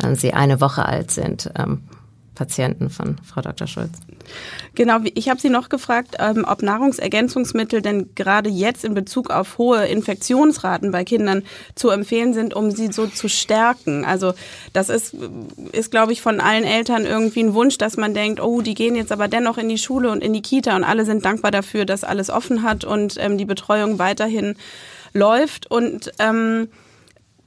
äh, sie eine Woche alt sind. Ähm, Patienten von Frau Dr. Schulz. Genau, ich habe Sie noch gefragt, ähm, ob Nahrungsergänzungsmittel denn gerade jetzt in Bezug auf hohe Infektionsraten bei Kindern zu empfehlen sind, um sie so zu stärken. Also das ist, ist glaube ich, von allen Eltern irgendwie ein Wunsch, dass man denkt, oh, die gehen jetzt aber dennoch in die Schule und in die Kita und alle sind dankbar dafür, dass alles offen hat und ähm, die Betreuung weiterhin läuft. Und ähm,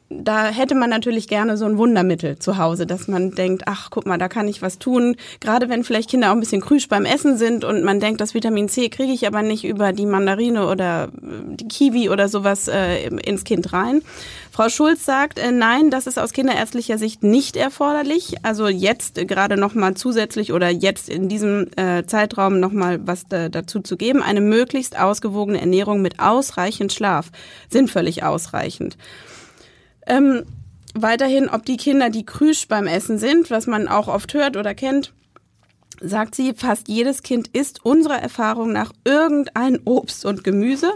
da hätte man natürlich gerne so ein Wundermittel zu Hause, dass man denkt, ach, guck mal, da kann ich was tun. Gerade wenn vielleicht Kinder auch ein bisschen krüsch beim Essen sind und man denkt, das Vitamin C kriege ich aber nicht über die Mandarine oder äh, die Kiwi oder sowas äh, ins Kind rein. Frau Schulz sagt, äh, nein, das ist aus kinderärztlicher Sicht nicht erforderlich. Also jetzt äh, gerade nochmal zusätzlich oder jetzt in diesem äh, Zeitraum nochmal was da, dazu zu geben. Eine möglichst ausgewogene Ernährung mit ausreichend Schlaf sind völlig ausreichend. Ähm, weiterhin, ob die Kinder, die krüsch beim Essen sind, was man auch oft hört oder kennt, sagt sie, fast jedes Kind isst unserer Erfahrung nach irgendein Obst und Gemüse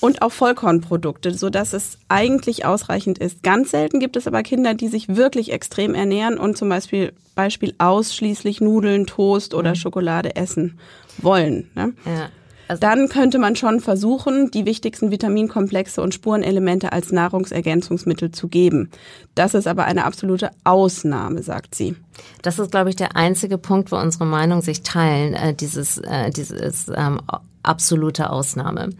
und auch Vollkornprodukte, so dass es eigentlich ausreichend ist. Ganz selten gibt es aber Kinder, die sich wirklich extrem ernähren und zum Beispiel, Beispiel ausschließlich Nudeln, Toast oder mhm. Schokolade essen wollen. Ne? Ja. Also dann könnte man schon versuchen, die wichtigsten Vitaminkomplexe und Spurenelemente als Nahrungsergänzungsmittel zu geben. Das ist aber eine absolute Ausnahme, sagt sie. Das ist, glaube ich, der einzige Punkt, wo unsere Meinungen sich teilen, äh, dieses, äh, dieses ähm, absolute Ausnahme,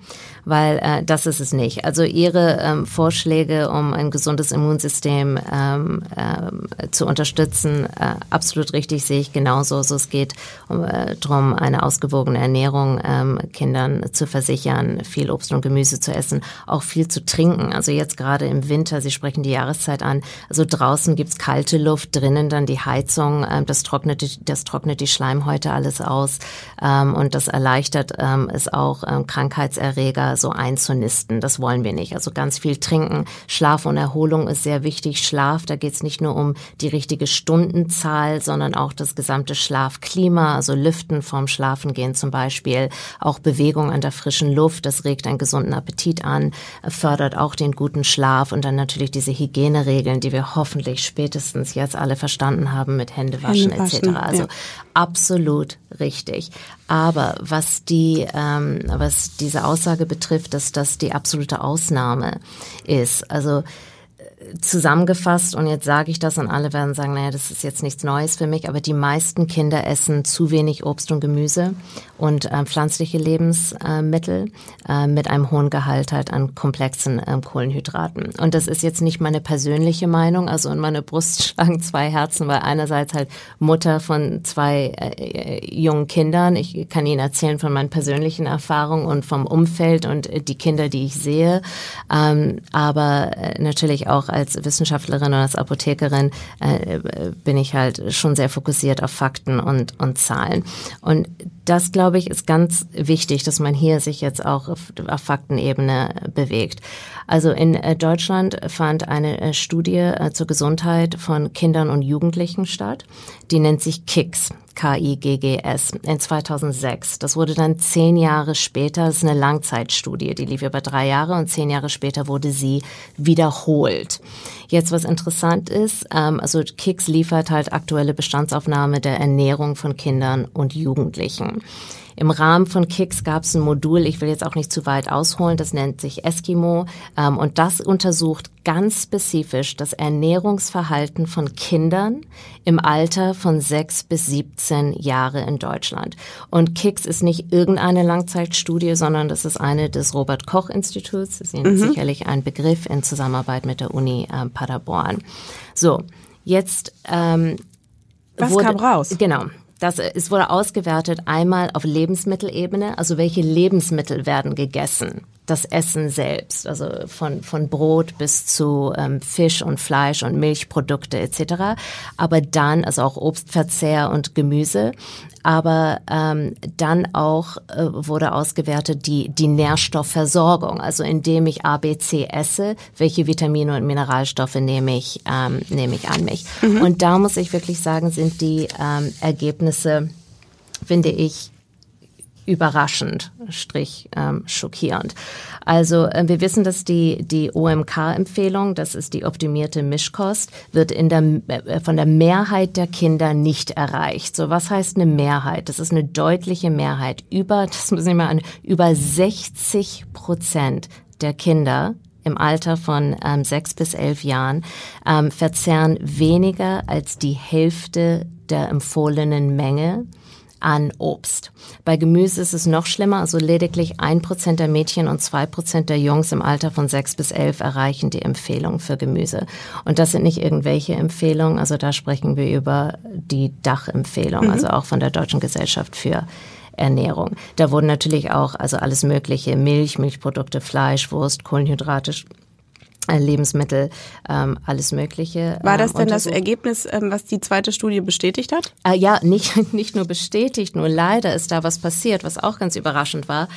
weil äh, das ist es nicht. Also ihre ähm, Vorschläge, um ein gesundes Immunsystem ähm, äh, zu unterstützen, äh, absolut richtig sehe ich genauso. Also es geht um, äh, darum, eine ausgewogene Ernährung ähm, Kindern zu versichern, viel Obst und Gemüse zu essen, auch viel zu trinken. Also jetzt gerade im Winter, Sie sprechen die Jahreszeit an, also draußen gibt's kalte Luft, drinnen dann die Heizung, äh, das trocknet die, das trocknet die Schleimhäute alles aus ähm, und das erleichtert ähm, es auch, ähm, Krankheitserreger so einzunisten. Das wollen wir nicht. Also ganz viel trinken. Schlaf und Erholung ist sehr wichtig. Schlaf, da geht es nicht nur um die richtige Stundenzahl, sondern auch das gesamte Schlafklima, also Lüften vorm Schlafengehen zum Beispiel, auch Bewegung an der frischen Luft, das regt einen gesunden Appetit an, fördert auch den guten Schlaf und dann natürlich diese Hygieneregeln, die wir hoffentlich spätestens jetzt alle verstanden haben mit Händewaschen, Händewaschen etc. Also ja. Absolut richtig. Aber was die, ähm, was diese Aussage betrifft, dass das die absolute Ausnahme ist, also zusammengefasst, und jetzt sage ich das und alle werden sagen, naja, das ist jetzt nichts Neues für mich, aber die meisten Kinder essen zu wenig Obst und Gemüse und äh, pflanzliche Lebensmittel äh, mit einem hohen Gehalt halt an komplexen äh, Kohlenhydraten. Und das ist jetzt nicht meine persönliche Meinung, also in meiner Brust schlagen zwei Herzen, weil einerseits halt Mutter von zwei äh, jungen Kindern, ich kann Ihnen erzählen von meinen persönlichen Erfahrungen und vom Umfeld und äh, die Kinder, die ich sehe, ähm, aber äh, natürlich auch als Wissenschaftlerin und als Apothekerin äh, bin ich halt schon sehr fokussiert auf Fakten und, und Zahlen. Und das, glaube ich, ist ganz wichtig, dass man hier sich jetzt auch auf, auf Faktenebene bewegt. Also in äh, Deutschland fand eine äh, Studie äh, zur Gesundheit von Kindern und Jugendlichen statt. Die nennt sich KIGS. KIGGS in 2006. Das wurde dann zehn Jahre später, das ist eine Langzeitstudie, die lief über drei Jahre und zehn Jahre später wurde sie wiederholt. Jetzt, was interessant ist, ähm, also KIGS liefert halt aktuelle Bestandsaufnahme der Ernährung von Kindern und Jugendlichen. Im Rahmen von Kicks gab es ein Modul, ich will jetzt auch nicht zu weit ausholen, das nennt sich Eskimo ähm, und das untersucht ganz spezifisch das Ernährungsverhalten von Kindern im Alter von sechs bis 17 Jahre in Deutschland. Und Kicks ist nicht irgendeine Langzeitstudie, sondern das ist eine des Robert Koch Instituts. Das ist Ihnen mhm. sicherlich ein Begriff in Zusammenarbeit mit der Uni äh, Paderborn. So, jetzt ähm, was wurde, kam raus? Genau. Das, es wurde ausgewertet einmal auf Lebensmittelebene, also welche Lebensmittel werden gegessen das Essen selbst, also von, von Brot bis zu ähm, Fisch und Fleisch und Milchprodukte etc. Aber dann, also auch Obstverzehr und Gemüse, aber ähm, dann auch äh, wurde ausgewertet die, die Nährstoffversorgung, also indem ich ABC esse, welche Vitamine und Mineralstoffe nehme ich, ähm, nehme ich an mich. Mhm. Und da muss ich wirklich sagen, sind die ähm, Ergebnisse, finde ich, überraschend, strich ähm, schockierend. Also äh, wir wissen, dass die, die OMK-Empfehlung, das ist die optimierte Mischkost, wird in der, äh, von der Mehrheit der Kinder nicht erreicht. So, was heißt eine Mehrheit? Das ist eine deutliche Mehrheit. Über, das muss ich mal an, über 60 Prozent der Kinder im Alter von ähm, sechs bis elf Jahren ähm, verzehren weniger als die Hälfte der empfohlenen Menge an Obst. Bei Gemüse ist es noch schlimmer, also lediglich ein Prozent der Mädchen und zwei Prozent der Jungs im Alter von sechs bis elf erreichen die Empfehlung für Gemüse. Und das sind nicht irgendwelche Empfehlungen, also da sprechen wir über die Dachempfehlung, mhm. also auch von der Deutschen Gesellschaft für Ernährung. Da wurden natürlich auch also alles mögliche Milch, Milchprodukte, Fleisch, Wurst, Kohlenhydrate, Lebensmittel, ähm, alles Mögliche. War das ähm, denn das Ergebnis, ähm, was die zweite Studie bestätigt hat? Äh, ja, nicht, nicht nur bestätigt, nur leider ist da was passiert, was auch ganz überraschend war,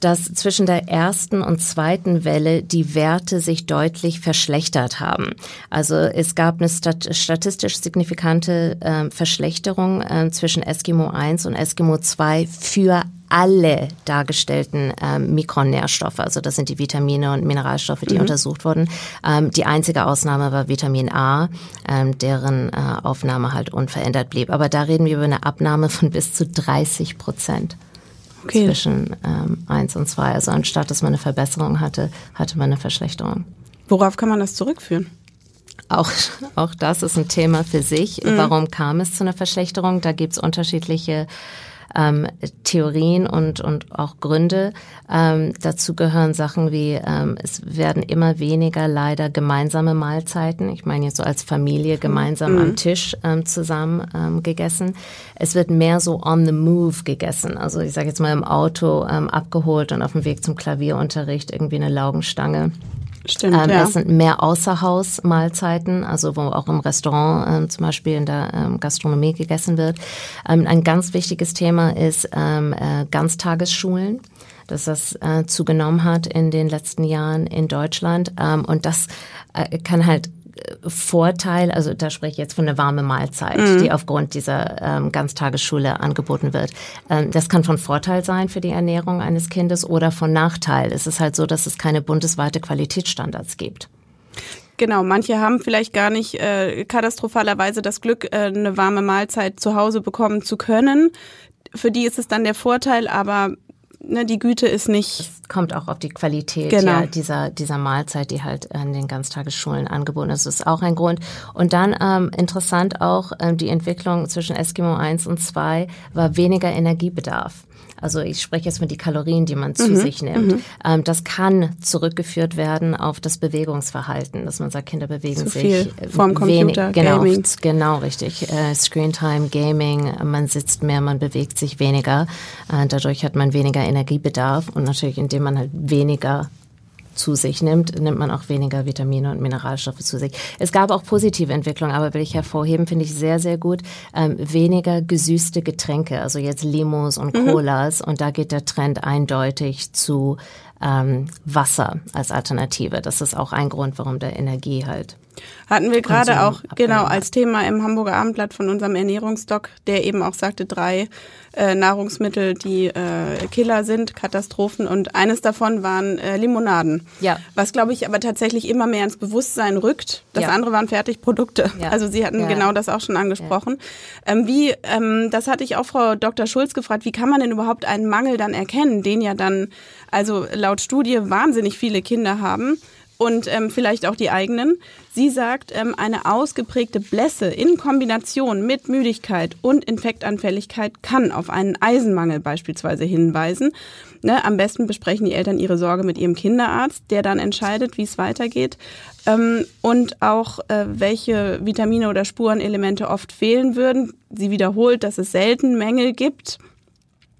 dass zwischen der ersten und zweiten Welle die Werte sich deutlich verschlechtert haben. Also es gab eine stat statistisch signifikante äh, Verschlechterung äh, zwischen Eskimo 1 und Eskimo 2 für alle dargestellten ähm, Mikronährstoffe, also das sind die Vitamine und Mineralstoffe, die mhm. untersucht wurden. Ähm, die einzige Ausnahme war Vitamin A, ähm, deren äh, Aufnahme halt unverändert blieb. Aber da reden wir über eine Abnahme von bis zu 30 Prozent. Okay. Zwischen ähm, 1 und 2. Also anstatt dass man eine Verbesserung hatte, hatte man eine Verschlechterung. Worauf kann man das zurückführen? Auch, auch das ist ein Thema für sich. Mhm. Warum kam es zu einer Verschlechterung? Da gibt es unterschiedliche ähm, Theorien und, und auch Gründe. Ähm, dazu gehören Sachen wie, ähm, es werden immer weniger leider gemeinsame Mahlzeiten. Ich meine jetzt so als Familie gemeinsam mhm. am Tisch ähm, zusammen ähm, gegessen. Es wird mehr so on the move gegessen. Also ich sage jetzt mal im Auto ähm, abgeholt und auf dem Weg zum Klavierunterricht irgendwie eine Laugenstange. Stimmt, ähm, ja. Es sind mehr Außerhausmahlzeiten, also wo auch im Restaurant ähm, zum Beispiel in der ähm, Gastronomie gegessen wird. Ähm, ein ganz wichtiges Thema ist ähm, äh, Ganztagesschulen dass das äh, zugenommen hat in den letzten Jahren in Deutschland. Ähm, und das äh, kann halt Vorteil, also da spreche ich jetzt von einer warmen Mahlzeit, mhm. die aufgrund dieser ähm, Ganztagesschule angeboten wird. Ähm, das kann von Vorteil sein für die Ernährung eines Kindes oder von Nachteil. Es ist halt so, dass es keine bundesweite Qualitätsstandards gibt. Genau, manche haben vielleicht gar nicht äh, katastrophalerweise das Glück, äh, eine warme Mahlzeit zu Hause bekommen zu können. Für die ist es dann der Vorteil, aber ne, die Güte ist nicht. Es kommt auch auf die Qualität genau. ja, dieser, dieser Mahlzeit, die halt in den Ganztagesschulen angeboten ist. Das ist auch ein Grund. Und dann ähm, interessant auch ähm, die Entwicklung zwischen Eskimo 1 und 2 war weniger Energiebedarf. Also ich spreche jetzt mit die Kalorien, die man zu mhm. sich nimmt. Mhm. Ähm, das kann zurückgeführt werden auf das Bewegungsverhalten, dass man sagt, Kinder bewegen zu sich viel vom Computer, wenig, genau, Gaming. genau richtig. Äh, Screentime, Gaming, man sitzt mehr, man bewegt sich weniger. Äh, dadurch hat man weniger Energiebedarf und natürlich, indem man halt weniger zu sich nimmt, nimmt man auch weniger Vitamine und Mineralstoffe zu sich. Es gab auch positive Entwicklungen, aber will ich hervorheben, finde ich sehr, sehr gut. Ähm, weniger gesüßte Getränke, also jetzt Limos und mhm. Colas. Und da geht der Trend eindeutig zu ähm, Wasser als Alternative. Das ist auch ein Grund, warum der Energie halt hatten wir gerade auch, genau, als Thema im Hamburger Abendblatt von unserem Ernährungsdoc, der eben auch sagte, drei äh, Nahrungsmittel, die äh, Killer sind, Katastrophen und eines davon waren äh, Limonaden. Ja. Was, glaube ich, aber tatsächlich immer mehr ins Bewusstsein rückt. Das ja. andere waren Fertigprodukte. Ja. Also Sie hatten ja. genau das auch schon angesprochen. Ähm, wie, ähm, das hatte ich auch Frau Dr. Schulz gefragt, wie kann man denn überhaupt einen Mangel dann erkennen, den ja dann, also laut Studie wahnsinnig viele Kinder haben und ähm, vielleicht auch die eigenen. Sie sagt, ähm, eine ausgeprägte Blässe in Kombination mit Müdigkeit und Infektanfälligkeit kann auf einen Eisenmangel beispielsweise hinweisen. Ne, am besten besprechen die Eltern ihre Sorge mit ihrem Kinderarzt, der dann entscheidet, wie es weitergeht. Ähm, und auch, äh, welche Vitamine oder Spurenelemente oft fehlen würden. Sie wiederholt, dass es selten Mängel gibt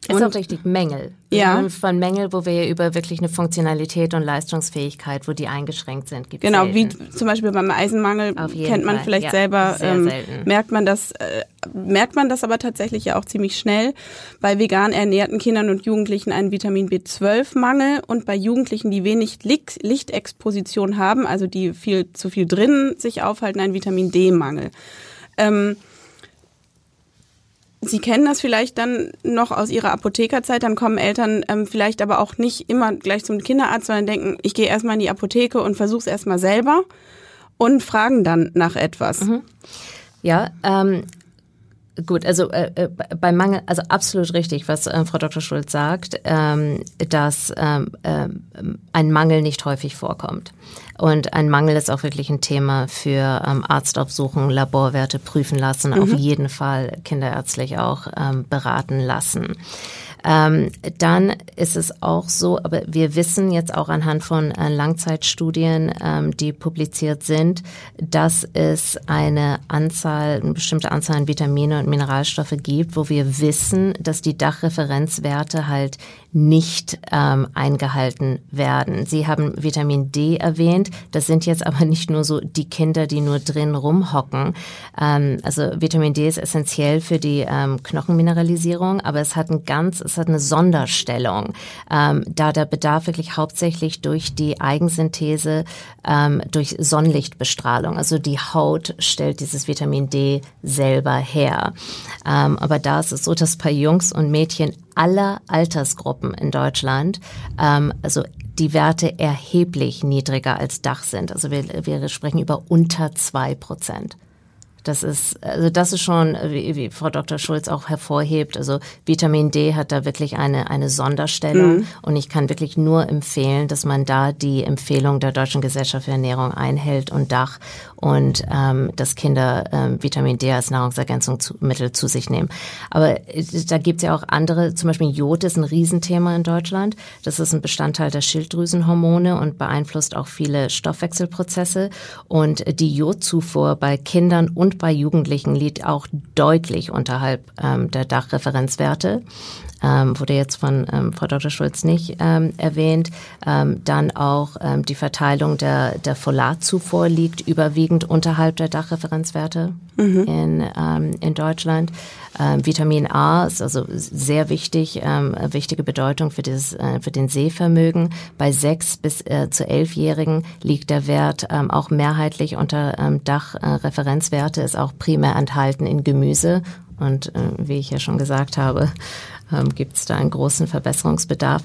Ist auch richtig Mängel. Ja. Von Mängel, wo wir über wirklich eine Funktionalität und Leistungsfähigkeit, wo die eingeschränkt sind, gibt Genau, selten. wie zum Beispiel beim Eisenmangel kennt man Fall, vielleicht ja, selber, ähm, merkt man das, äh, merkt man das aber tatsächlich ja auch ziemlich schnell. Bei vegan ernährten Kindern und Jugendlichen einen Vitamin B12-Mangel und bei Jugendlichen, die wenig Licht Lichtexposition haben, also die viel zu viel drinnen sich aufhalten, einen Vitamin D-Mangel. Ähm, Sie kennen das vielleicht dann noch aus Ihrer Apothekerzeit, dann kommen Eltern ähm, vielleicht aber auch nicht immer gleich zum Kinderarzt, sondern denken, ich gehe erstmal in die Apotheke und versuche es erstmal selber und fragen dann nach etwas. Ja, ähm, gut, also äh, äh, bei Mangel, also absolut richtig, was äh, Frau Dr. Schulz sagt, ähm, dass ähm, ähm, ein Mangel nicht häufig vorkommt. Und ein Mangel ist auch wirklich ein Thema für ähm, Arztaufsuchungen, Laborwerte prüfen lassen, auf jeden Fall kinderärztlich auch ähm, beraten lassen. Ähm, dann ist es auch so, aber wir wissen jetzt auch anhand von äh, Langzeitstudien, ähm, die publiziert sind, dass es eine Anzahl, eine bestimmte Anzahl an Vitamine und Mineralstoffe gibt, wo wir wissen, dass die Dachreferenzwerte halt nicht ähm, eingehalten werden. Sie haben Vitamin D erwähnt. Das sind jetzt aber nicht nur so die Kinder, die nur drin rumhocken. Ähm, also Vitamin D ist essentiell für die ähm, Knochenmineralisierung, aber es hat ein ganz, es hat eine Sonderstellung, ähm, da der Bedarf wirklich hauptsächlich durch die Eigensynthese, ähm, durch Sonnenlichtbestrahlung, also die Haut stellt dieses Vitamin D selber her. Ähm, aber da ist es so, dass bei Jungs und Mädchen aller Altersgruppen in Deutschland, ähm, also die Werte erheblich niedriger als Dach sind. Also wir, wir sprechen über unter zwei Prozent. Das ist, also das ist schon, wie, wie Frau Dr. Schulz auch hervorhebt, also Vitamin D hat da wirklich eine, eine Sonderstellung und ich kann wirklich nur empfehlen, dass man da die Empfehlung der Deutschen Gesellschaft für Ernährung einhält und Dach und ähm, dass Kinder ähm, Vitamin D als Nahrungsergänzungsmittel zu sich nehmen. Aber äh, da gibt es ja auch andere, zum Beispiel Jod ist ein Riesenthema in Deutschland. Das ist ein Bestandteil der Schilddrüsenhormone und beeinflusst auch viele Stoffwechselprozesse. Und die Jodzufuhr bei Kindern und bei Jugendlichen liegt auch deutlich unterhalb ähm, der Dachreferenzwerte. Ähm, wurde jetzt von ähm, Frau Dr. Schulz nicht ähm, erwähnt. Ähm, dann auch ähm, die Verteilung der, der Folatzufuhr liegt überwiegend unterhalb der Dachreferenzwerte in, ähm, in Deutschland. Ähm, Vitamin A ist also sehr wichtig, ähm, wichtige Bedeutung für, dieses, äh, für den Sehvermögen. Bei sechs bis äh, zu elfjährigen liegt der Wert ähm, auch mehrheitlich unter ähm, Dachreferenzwerte, ist auch primär enthalten in Gemüse. Und äh, wie ich ja schon gesagt habe, ähm, gibt es da einen großen Verbesserungsbedarf.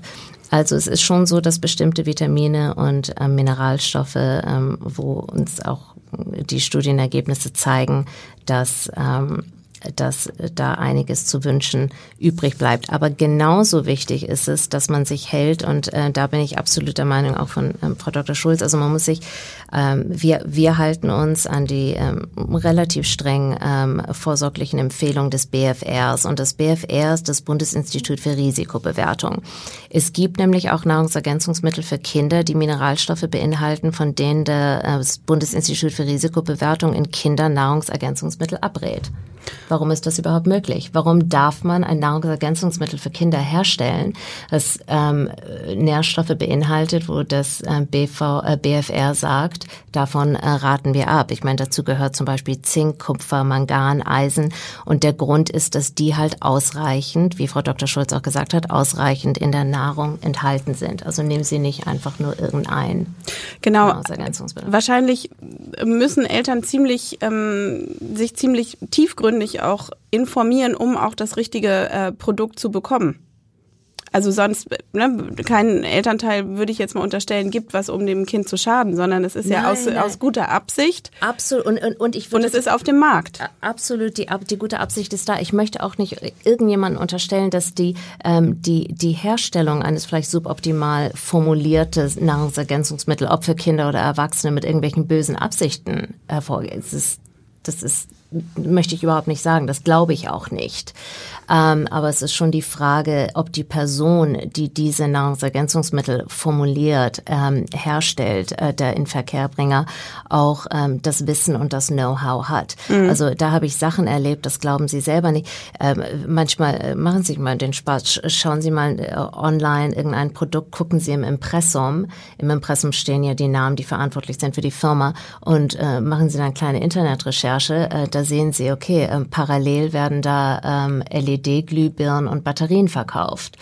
Also es ist schon so, dass bestimmte Vitamine und ähm, Mineralstoffe, ähm, wo uns auch die Studienergebnisse zeigen, dass ähm, dass da einiges zu wünschen übrig bleibt. Aber genauso wichtig ist es, dass man sich hält und äh, da bin ich absolut der Meinung auch von ähm, Frau Dr. Schulz. Also man muss sich, ähm, wir, wir halten uns an die ähm, relativ streng ähm, vorsorglichen Empfehlungen des BFRs und das BFR ist das Bundesinstitut für Risikobewertung. Es gibt nämlich auch Nahrungsergänzungsmittel für Kinder, die Mineralstoffe beinhalten, von denen äh, das Bundesinstitut für Risikobewertung in Kindern Nahrungsergänzungsmittel abrät. Warum ist das überhaupt möglich? Warum darf man ein Nahrungsergänzungsmittel für Kinder herstellen, das ähm, Nährstoffe beinhaltet, wo das äh, BV, äh, BFR sagt, davon äh, raten wir ab. Ich meine, dazu gehört zum Beispiel Zink, Kupfer, Mangan, Eisen. Und der Grund ist, dass die halt ausreichend, wie Frau Dr. Schulz auch gesagt hat, ausreichend in der Nahrung enthalten sind. Also nehmen Sie nicht einfach nur irgendein Genau. Nahrungsergänzungsmittel. Wahrscheinlich müssen Eltern ziemlich ähm, sich ziemlich tiefgründig auch informieren, um auch das richtige äh, Produkt zu bekommen. Also sonst, ne, kein Elternteil würde ich jetzt mal unterstellen, gibt was, um dem Kind zu schaden, sondern es ist ja Nein, aus, nein. aus guter Absicht Absolut. Und, und, und ich und würde es ist auf dem Markt. Absolut, die, die gute Absicht ist da. Ich möchte auch nicht irgendjemandem unterstellen, dass die, ähm, die, die Herstellung eines vielleicht suboptimal formuliertes Nahrungsergänzungsmittel, ob für Kinder oder Erwachsene, mit irgendwelchen bösen Absichten hervorgeht. Das ist möchte ich überhaupt nicht sagen. Das glaube ich auch nicht. Ähm, aber es ist schon die Frage, ob die Person, die diese Nahrungsergänzungsmittel formuliert, ähm, herstellt, äh, der Inverkehrbringer, auch ähm, das Wissen und das Know-how hat. Mhm. Also da habe ich Sachen erlebt, das glauben Sie selber nicht. Ähm, manchmal äh, machen Sie mal den Spaß, schauen Sie mal äh, online irgendein Produkt, gucken Sie im Impressum. Im Impressum stehen ja die Namen, die verantwortlich sind für die Firma und äh, machen Sie dann kleine Internetrecherche. Äh, da sehen Sie, okay, äh, parallel werden da ähm, LED-Glühbirnen und Batterien verkauft.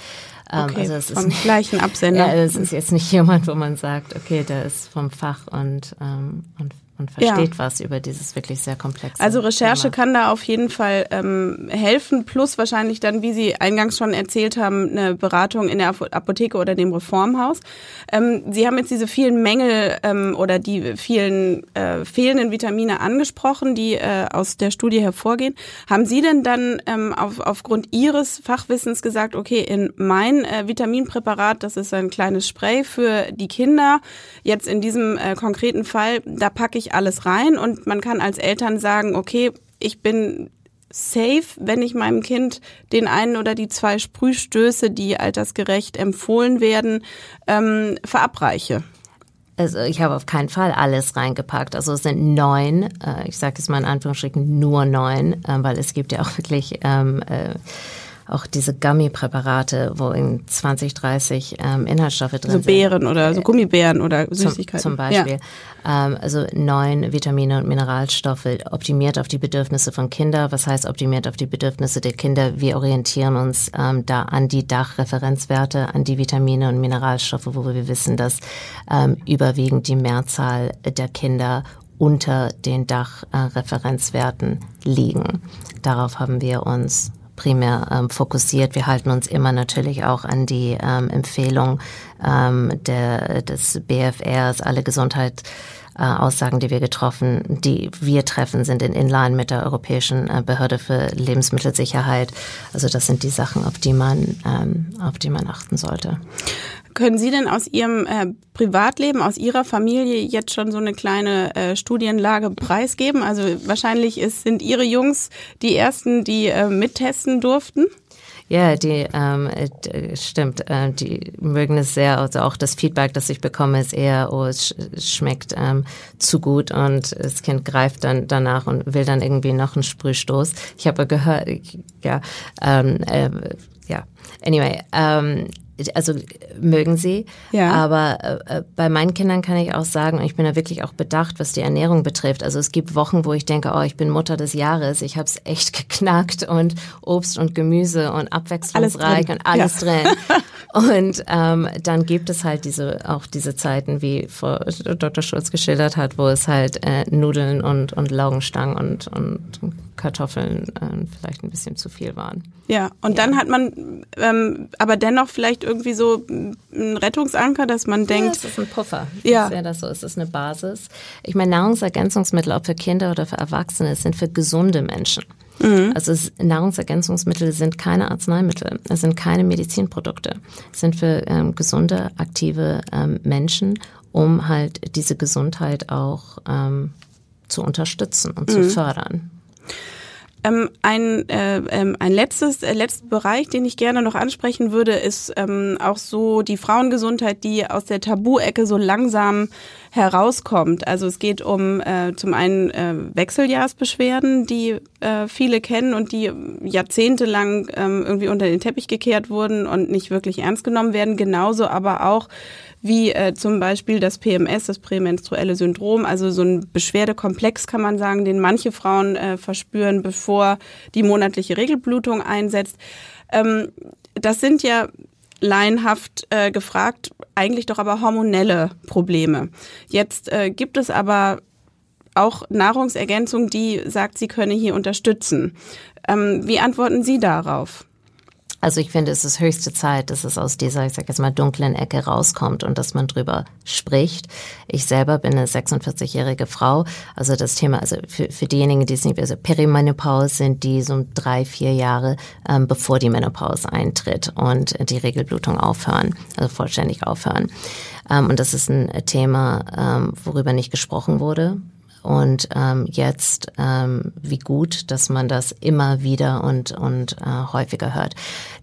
Ähm, okay, also es vom ist, gleichen Absender. Ja, es ist jetzt nicht jemand, wo man sagt, okay, der ist vom Fach und, ähm, und und versteht ja. was über dieses wirklich sehr komplexe. Also Recherche Thema. kann da auf jeden Fall ähm, helfen, plus wahrscheinlich dann, wie Sie eingangs schon erzählt haben, eine Beratung in der Apotheke oder dem Reformhaus. Ähm, Sie haben jetzt diese vielen Mängel ähm, oder die vielen äh, fehlenden Vitamine angesprochen, die äh, aus der Studie hervorgehen. Haben Sie denn dann ähm, auf, aufgrund Ihres Fachwissens gesagt, okay, in mein äh, Vitaminpräparat, das ist ein kleines Spray für die Kinder, jetzt in diesem äh, konkreten Fall, da packe ich alles rein und man kann als Eltern sagen, okay, ich bin safe, wenn ich meinem Kind den einen oder die zwei Sprühstöße, die altersgerecht empfohlen werden, ähm, verabreiche. Also ich habe auf keinen Fall alles reingepackt. Also es sind neun, äh, ich sage es mal in Anführungsstrichen nur neun, äh, weil es gibt ja auch wirklich ähm, äh, auch diese Gummy-Präparate, wo in 20, 30 ähm, Inhaltsstoffe drin so sind. So Beeren oder so Gummibären oder Süßigkeiten. Zum, zum Beispiel. Ja. Ähm, also neun Vitamine und Mineralstoffe optimiert auf die Bedürfnisse von Kindern. Was heißt optimiert auf die Bedürfnisse der Kinder? Wir orientieren uns ähm, da an die Dachreferenzwerte, an die Vitamine und Mineralstoffe, wo wir wissen, dass ähm, überwiegend die Mehrzahl der Kinder unter den Dachreferenzwerten äh, liegen. Darauf haben wir uns primär ähm, fokussiert. Wir halten uns immer natürlich auch an die ähm, Empfehlung ähm, der, des BFRs, alle Gesundheit äh, Aussagen, die wir getroffen, die wir treffen, sind in Inline mit der Europäischen äh, Behörde für Lebensmittelsicherheit. Also das sind die Sachen, auf die man, ähm, auf die man achten sollte. Können Sie denn aus Ihrem äh, Privatleben, aus Ihrer Familie jetzt schon so eine kleine äh, Studienlage preisgeben? Also wahrscheinlich ist, sind Ihre Jungs die ersten, die äh, mittesten durften? Ja, die ähm, stimmt. Äh, die mögen es sehr. Also auch das Feedback, das ich bekomme, ist eher, oh, es schmeckt ähm, zu gut und das Kind greift dann danach und will dann irgendwie noch einen Sprühstoß. Ich habe gehört, ja, ähm, äh, ja. Anyway, ähm, also mögen sie. Ja. Aber äh, bei meinen Kindern kann ich auch sagen, ich bin da wirklich auch bedacht, was die Ernährung betrifft. Also es gibt Wochen, wo ich denke, oh, ich bin Mutter des Jahres, ich habe es echt geknackt und Obst und Gemüse und abwechslungsreich alles und alles ja. drin. und ähm, dann gibt es halt diese auch diese Zeiten, wie Frau Dr. Schulz geschildert hat, wo es halt äh, Nudeln und und Laugenstangen und und Kartoffeln äh, vielleicht ein bisschen zu viel waren. Ja, und ja. dann hat man ähm, aber dennoch vielleicht irgendwie so einen Rettungsanker, dass man denkt. Ja, es ist ein Puffer. Ja. Ist ja das so. Es ist eine Basis. Ich meine, Nahrungsergänzungsmittel, ob für Kinder oder für Erwachsene, sind für gesunde Menschen. Mhm. Also es, Nahrungsergänzungsmittel sind keine Arzneimittel, es sind keine Medizinprodukte. Es sind für ähm, gesunde, aktive ähm, Menschen, um halt diese Gesundheit auch ähm, zu unterstützen und mhm. zu fördern. Ähm, ein, äh, ähm, ein letztes, äh, letzter Bereich, den ich gerne noch ansprechen würde, ist ähm, auch so die Frauengesundheit, die aus der Tabu-Ecke so langsam herauskommt. Also es geht um äh, zum einen äh, Wechseljahrsbeschwerden, die äh, viele kennen und die jahrzehntelang ähm, irgendwie unter den Teppich gekehrt wurden und nicht wirklich ernst genommen werden. Genauso aber auch wie äh, zum Beispiel das PMS, das prämenstruelle Syndrom, also so ein Beschwerdekomplex kann man sagen, den manche Frauen äh, verspüren, bevor die monatliche Regelblutung einsetzt. Ähm, das sind ja laienhaft äh, gefragt, eigentlich doch aber hormonelle Probleme. Jetzt äh, gibt es aber auch Nahrungsergänzung, die sagt, sie könne hier unterstützen. Ähm, wie antworten Sie darauf? Also ich finde, es ist höchste Zeit, dass es aus dieser, ich sag jetzt mal, dunklen Ecke rauskommt und dass man drüber spricht. Ich selber bin eine 46-jährige Frau. Also das Thema, also für, für diejenigen, die es nicht, also Perimenopause sind die so drei, vier Jahre, ähm, bevor die Menopause eintritt und die Regelblutung aufhören, also vollständig aufhören. Ähm, und das ist ein Thema, ähm, worüber nicht gesprochen wurde und ähm, jetzt ähm, wie gut, dass man das immer wieder und, und äh, häufiger hört.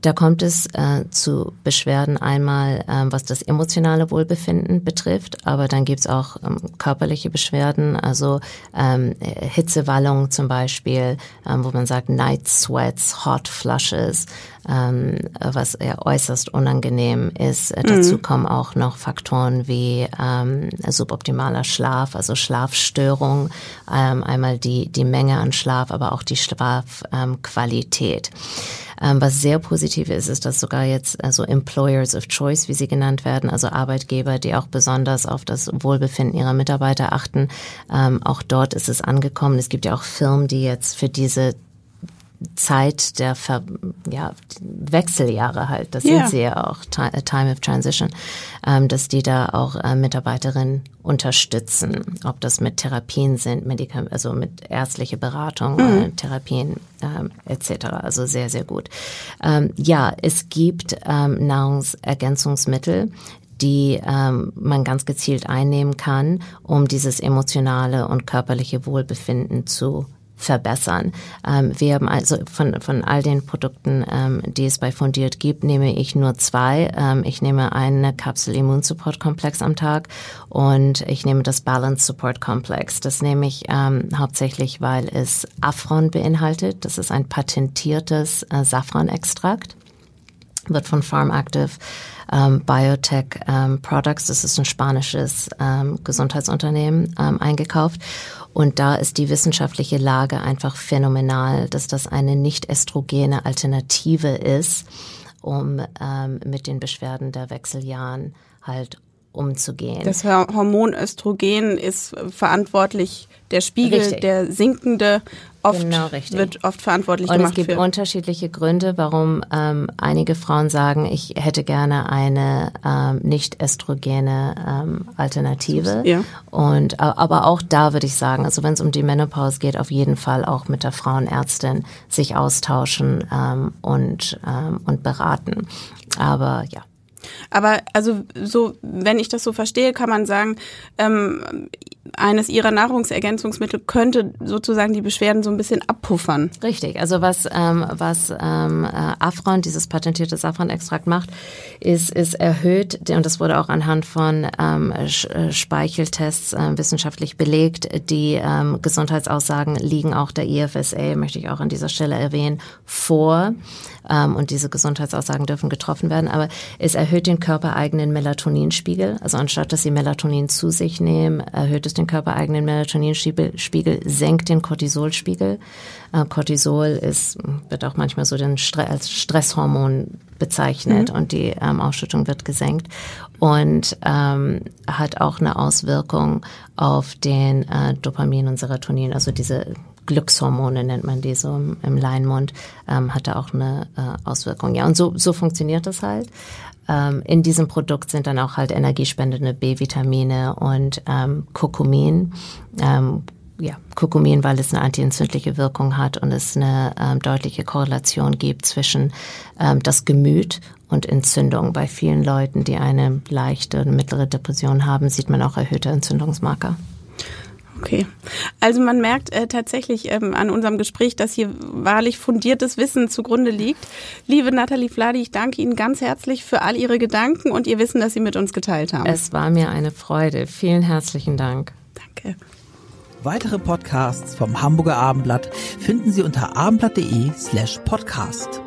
Da kommt es äh, zu Beschwerden einmal, ähm, was das emotionale Wohlbefinden betrifft, aber dann gibt's auch ähm, körperliche Beschwerden, also ähm, Hitzewallung zum Beispiel, ähm, wo man sagt Night Sweats, Hot Flushes, ähm, was ja äußerst unangenehm ist. Mhm. Dazu kommen auch noch Faktoren wie ähm, suboptimaler Schlaf, also Schlafstörung, einmal die, die Menge an Schlaf, aber auch die Schlafqualität. Ähm, was sehr positiv ist, ist, dass sogar jetzt also Employers of Choice, wie sie genannt werden, also Arbeitgeber, die auch besonders auf das Wohlbefinden ihrer Mitarbeiter achten, ähm, auch dort ist es angekommen. Es gibt ja auch Firmen, die jetzt für diese Zeit der Ver ja, Wechseljahre halt, das yeah. sind sie ja auch, Time of Transition, ähm, dass die da auch äh, Mitarbeiterinnen unterstützen, ob das mit Therapien sind, Medikam also mit ärztliche Beratung, mhm. äh, Therapien ähm, etc. Also sehr, sehr gut. Ähm, ja, es gibt ähm, Nahrungsergänzungsmittel, die ähm, man ganz gezielt einnehmen kann, um dieses emotionale und körperliche Wohlbefinden zu verbessern. Ähm, wir haben also von, von all den Produkten, ähm, die es bei Fundiert gibt, nehme ich nur zwei. Ähm, ich nehme eine Kapsel Immunsupport Komplex am Tag und ich nehme das Balance Support Komplex. Das nehme ich ähm, hauptsächlich, weil es Afron beinhaltet. Das ist ein patentiertes äh, Safranextrakt wird von Farm Active ähm, Biotech ähm, Products, das ist ein spanisches ähm, Gesundheitsunternehmen, ähm, eingekauft. Und da ist die wissenschaftliche Lage einfach phänomenal, dass das eine nicht estrogene Alternative ist, um ähm, mit den Beschwerden der Wechseljahren halt umzugehen. Das Hormon Östrogen ist verantwortlich, der Spiegel, Richtig. der sinkende oft genau, wird oft verantwortlich und gemacht. Und es gibt unterschiedliche Gründe, warum ähm, einige Frauen sagen, ich hätte gerne eine ähm, nicht estrogene ähm, Alternative. Ja. Und aber auch da würde ich sagen, also wenn es um die Menopause geht, auf jeden Fall auch mit der Frauenärztin sich austauschen ähm, und ähm, und beraten. Aber ja. Aber also so, wenn ich das so verstehe, kann man sagen, ähm, eines ihrer Nahrungsergänzungsmittel könnte sozusagen die Beschwerden so ein bisschen abpuffern. Richtig. Also was ähm, was ähm, äh, Afron, dieses patentierte Safran-Extrakt macht, ist ist erhöht und das wurde auch anhand von ähm, äh, Speicheltests äh, wissenschaftlich belegt. Die ähm, Gesundheitsaussagen liegen auch der IFSA, möchte ich auch an dieser Stelle erwähnen, vor ähm, und diese Gesundheitsaussagen dürfen getroffen werden. Aber es erhöht den körpereigenen Melatoninspiegel. Also anstatt dass sie Melatonin zu sich nehmen, erhöht es den körpereigenen Melatoninspiegel, senkt den Cortisolspiegel. Äh, Cortisol ist, wird auch manchmal so den Stre als Stresshormon bezeichnet mhm. und die ähm, Ausschüttung wird gesenkt und ähm, hat auch eine Auswirkung auf den äh, Dopamin und Serotonin, also diese Glückshormone nennt man die so im, im Leinmund, ähm, hat da auch eine äh, Auswirkung. Ja, und so, so funktioniert das halt. Ähm, in diesem Produkt sind dann auch halt energiespendende B-Vitamine und ähm, Kurkumin. Ähm, ja, Kurkumin, weil es eine antientzündliche Wirkung hat und es eine ähm, deutliche Korrelation gibt zwischen ähm, das Gemüt und Entzündung. Bei vielen Leuten, die eine leichte, mittlere Depression haben, sieht man auch erhöhte Entzündungsmarker. Okay. Also man merkt äh, tatsächlich ähm, an unserem Gespräch, dass hier wahrlich fundiertes Wissen zugrunde liegt. Liebe Nathalie Fladi, ich danke Ihnen ganz herzlich für all Ihre Gedanken und Ihr Wissen, das Sie mit uns geteilt haben. Es war mir eine Freude. Vielen herzlichen Dank. Danke. Weitere Podcasts vom Hamburger Abendblatt finden Sie unter abendblatt.de slash podcast.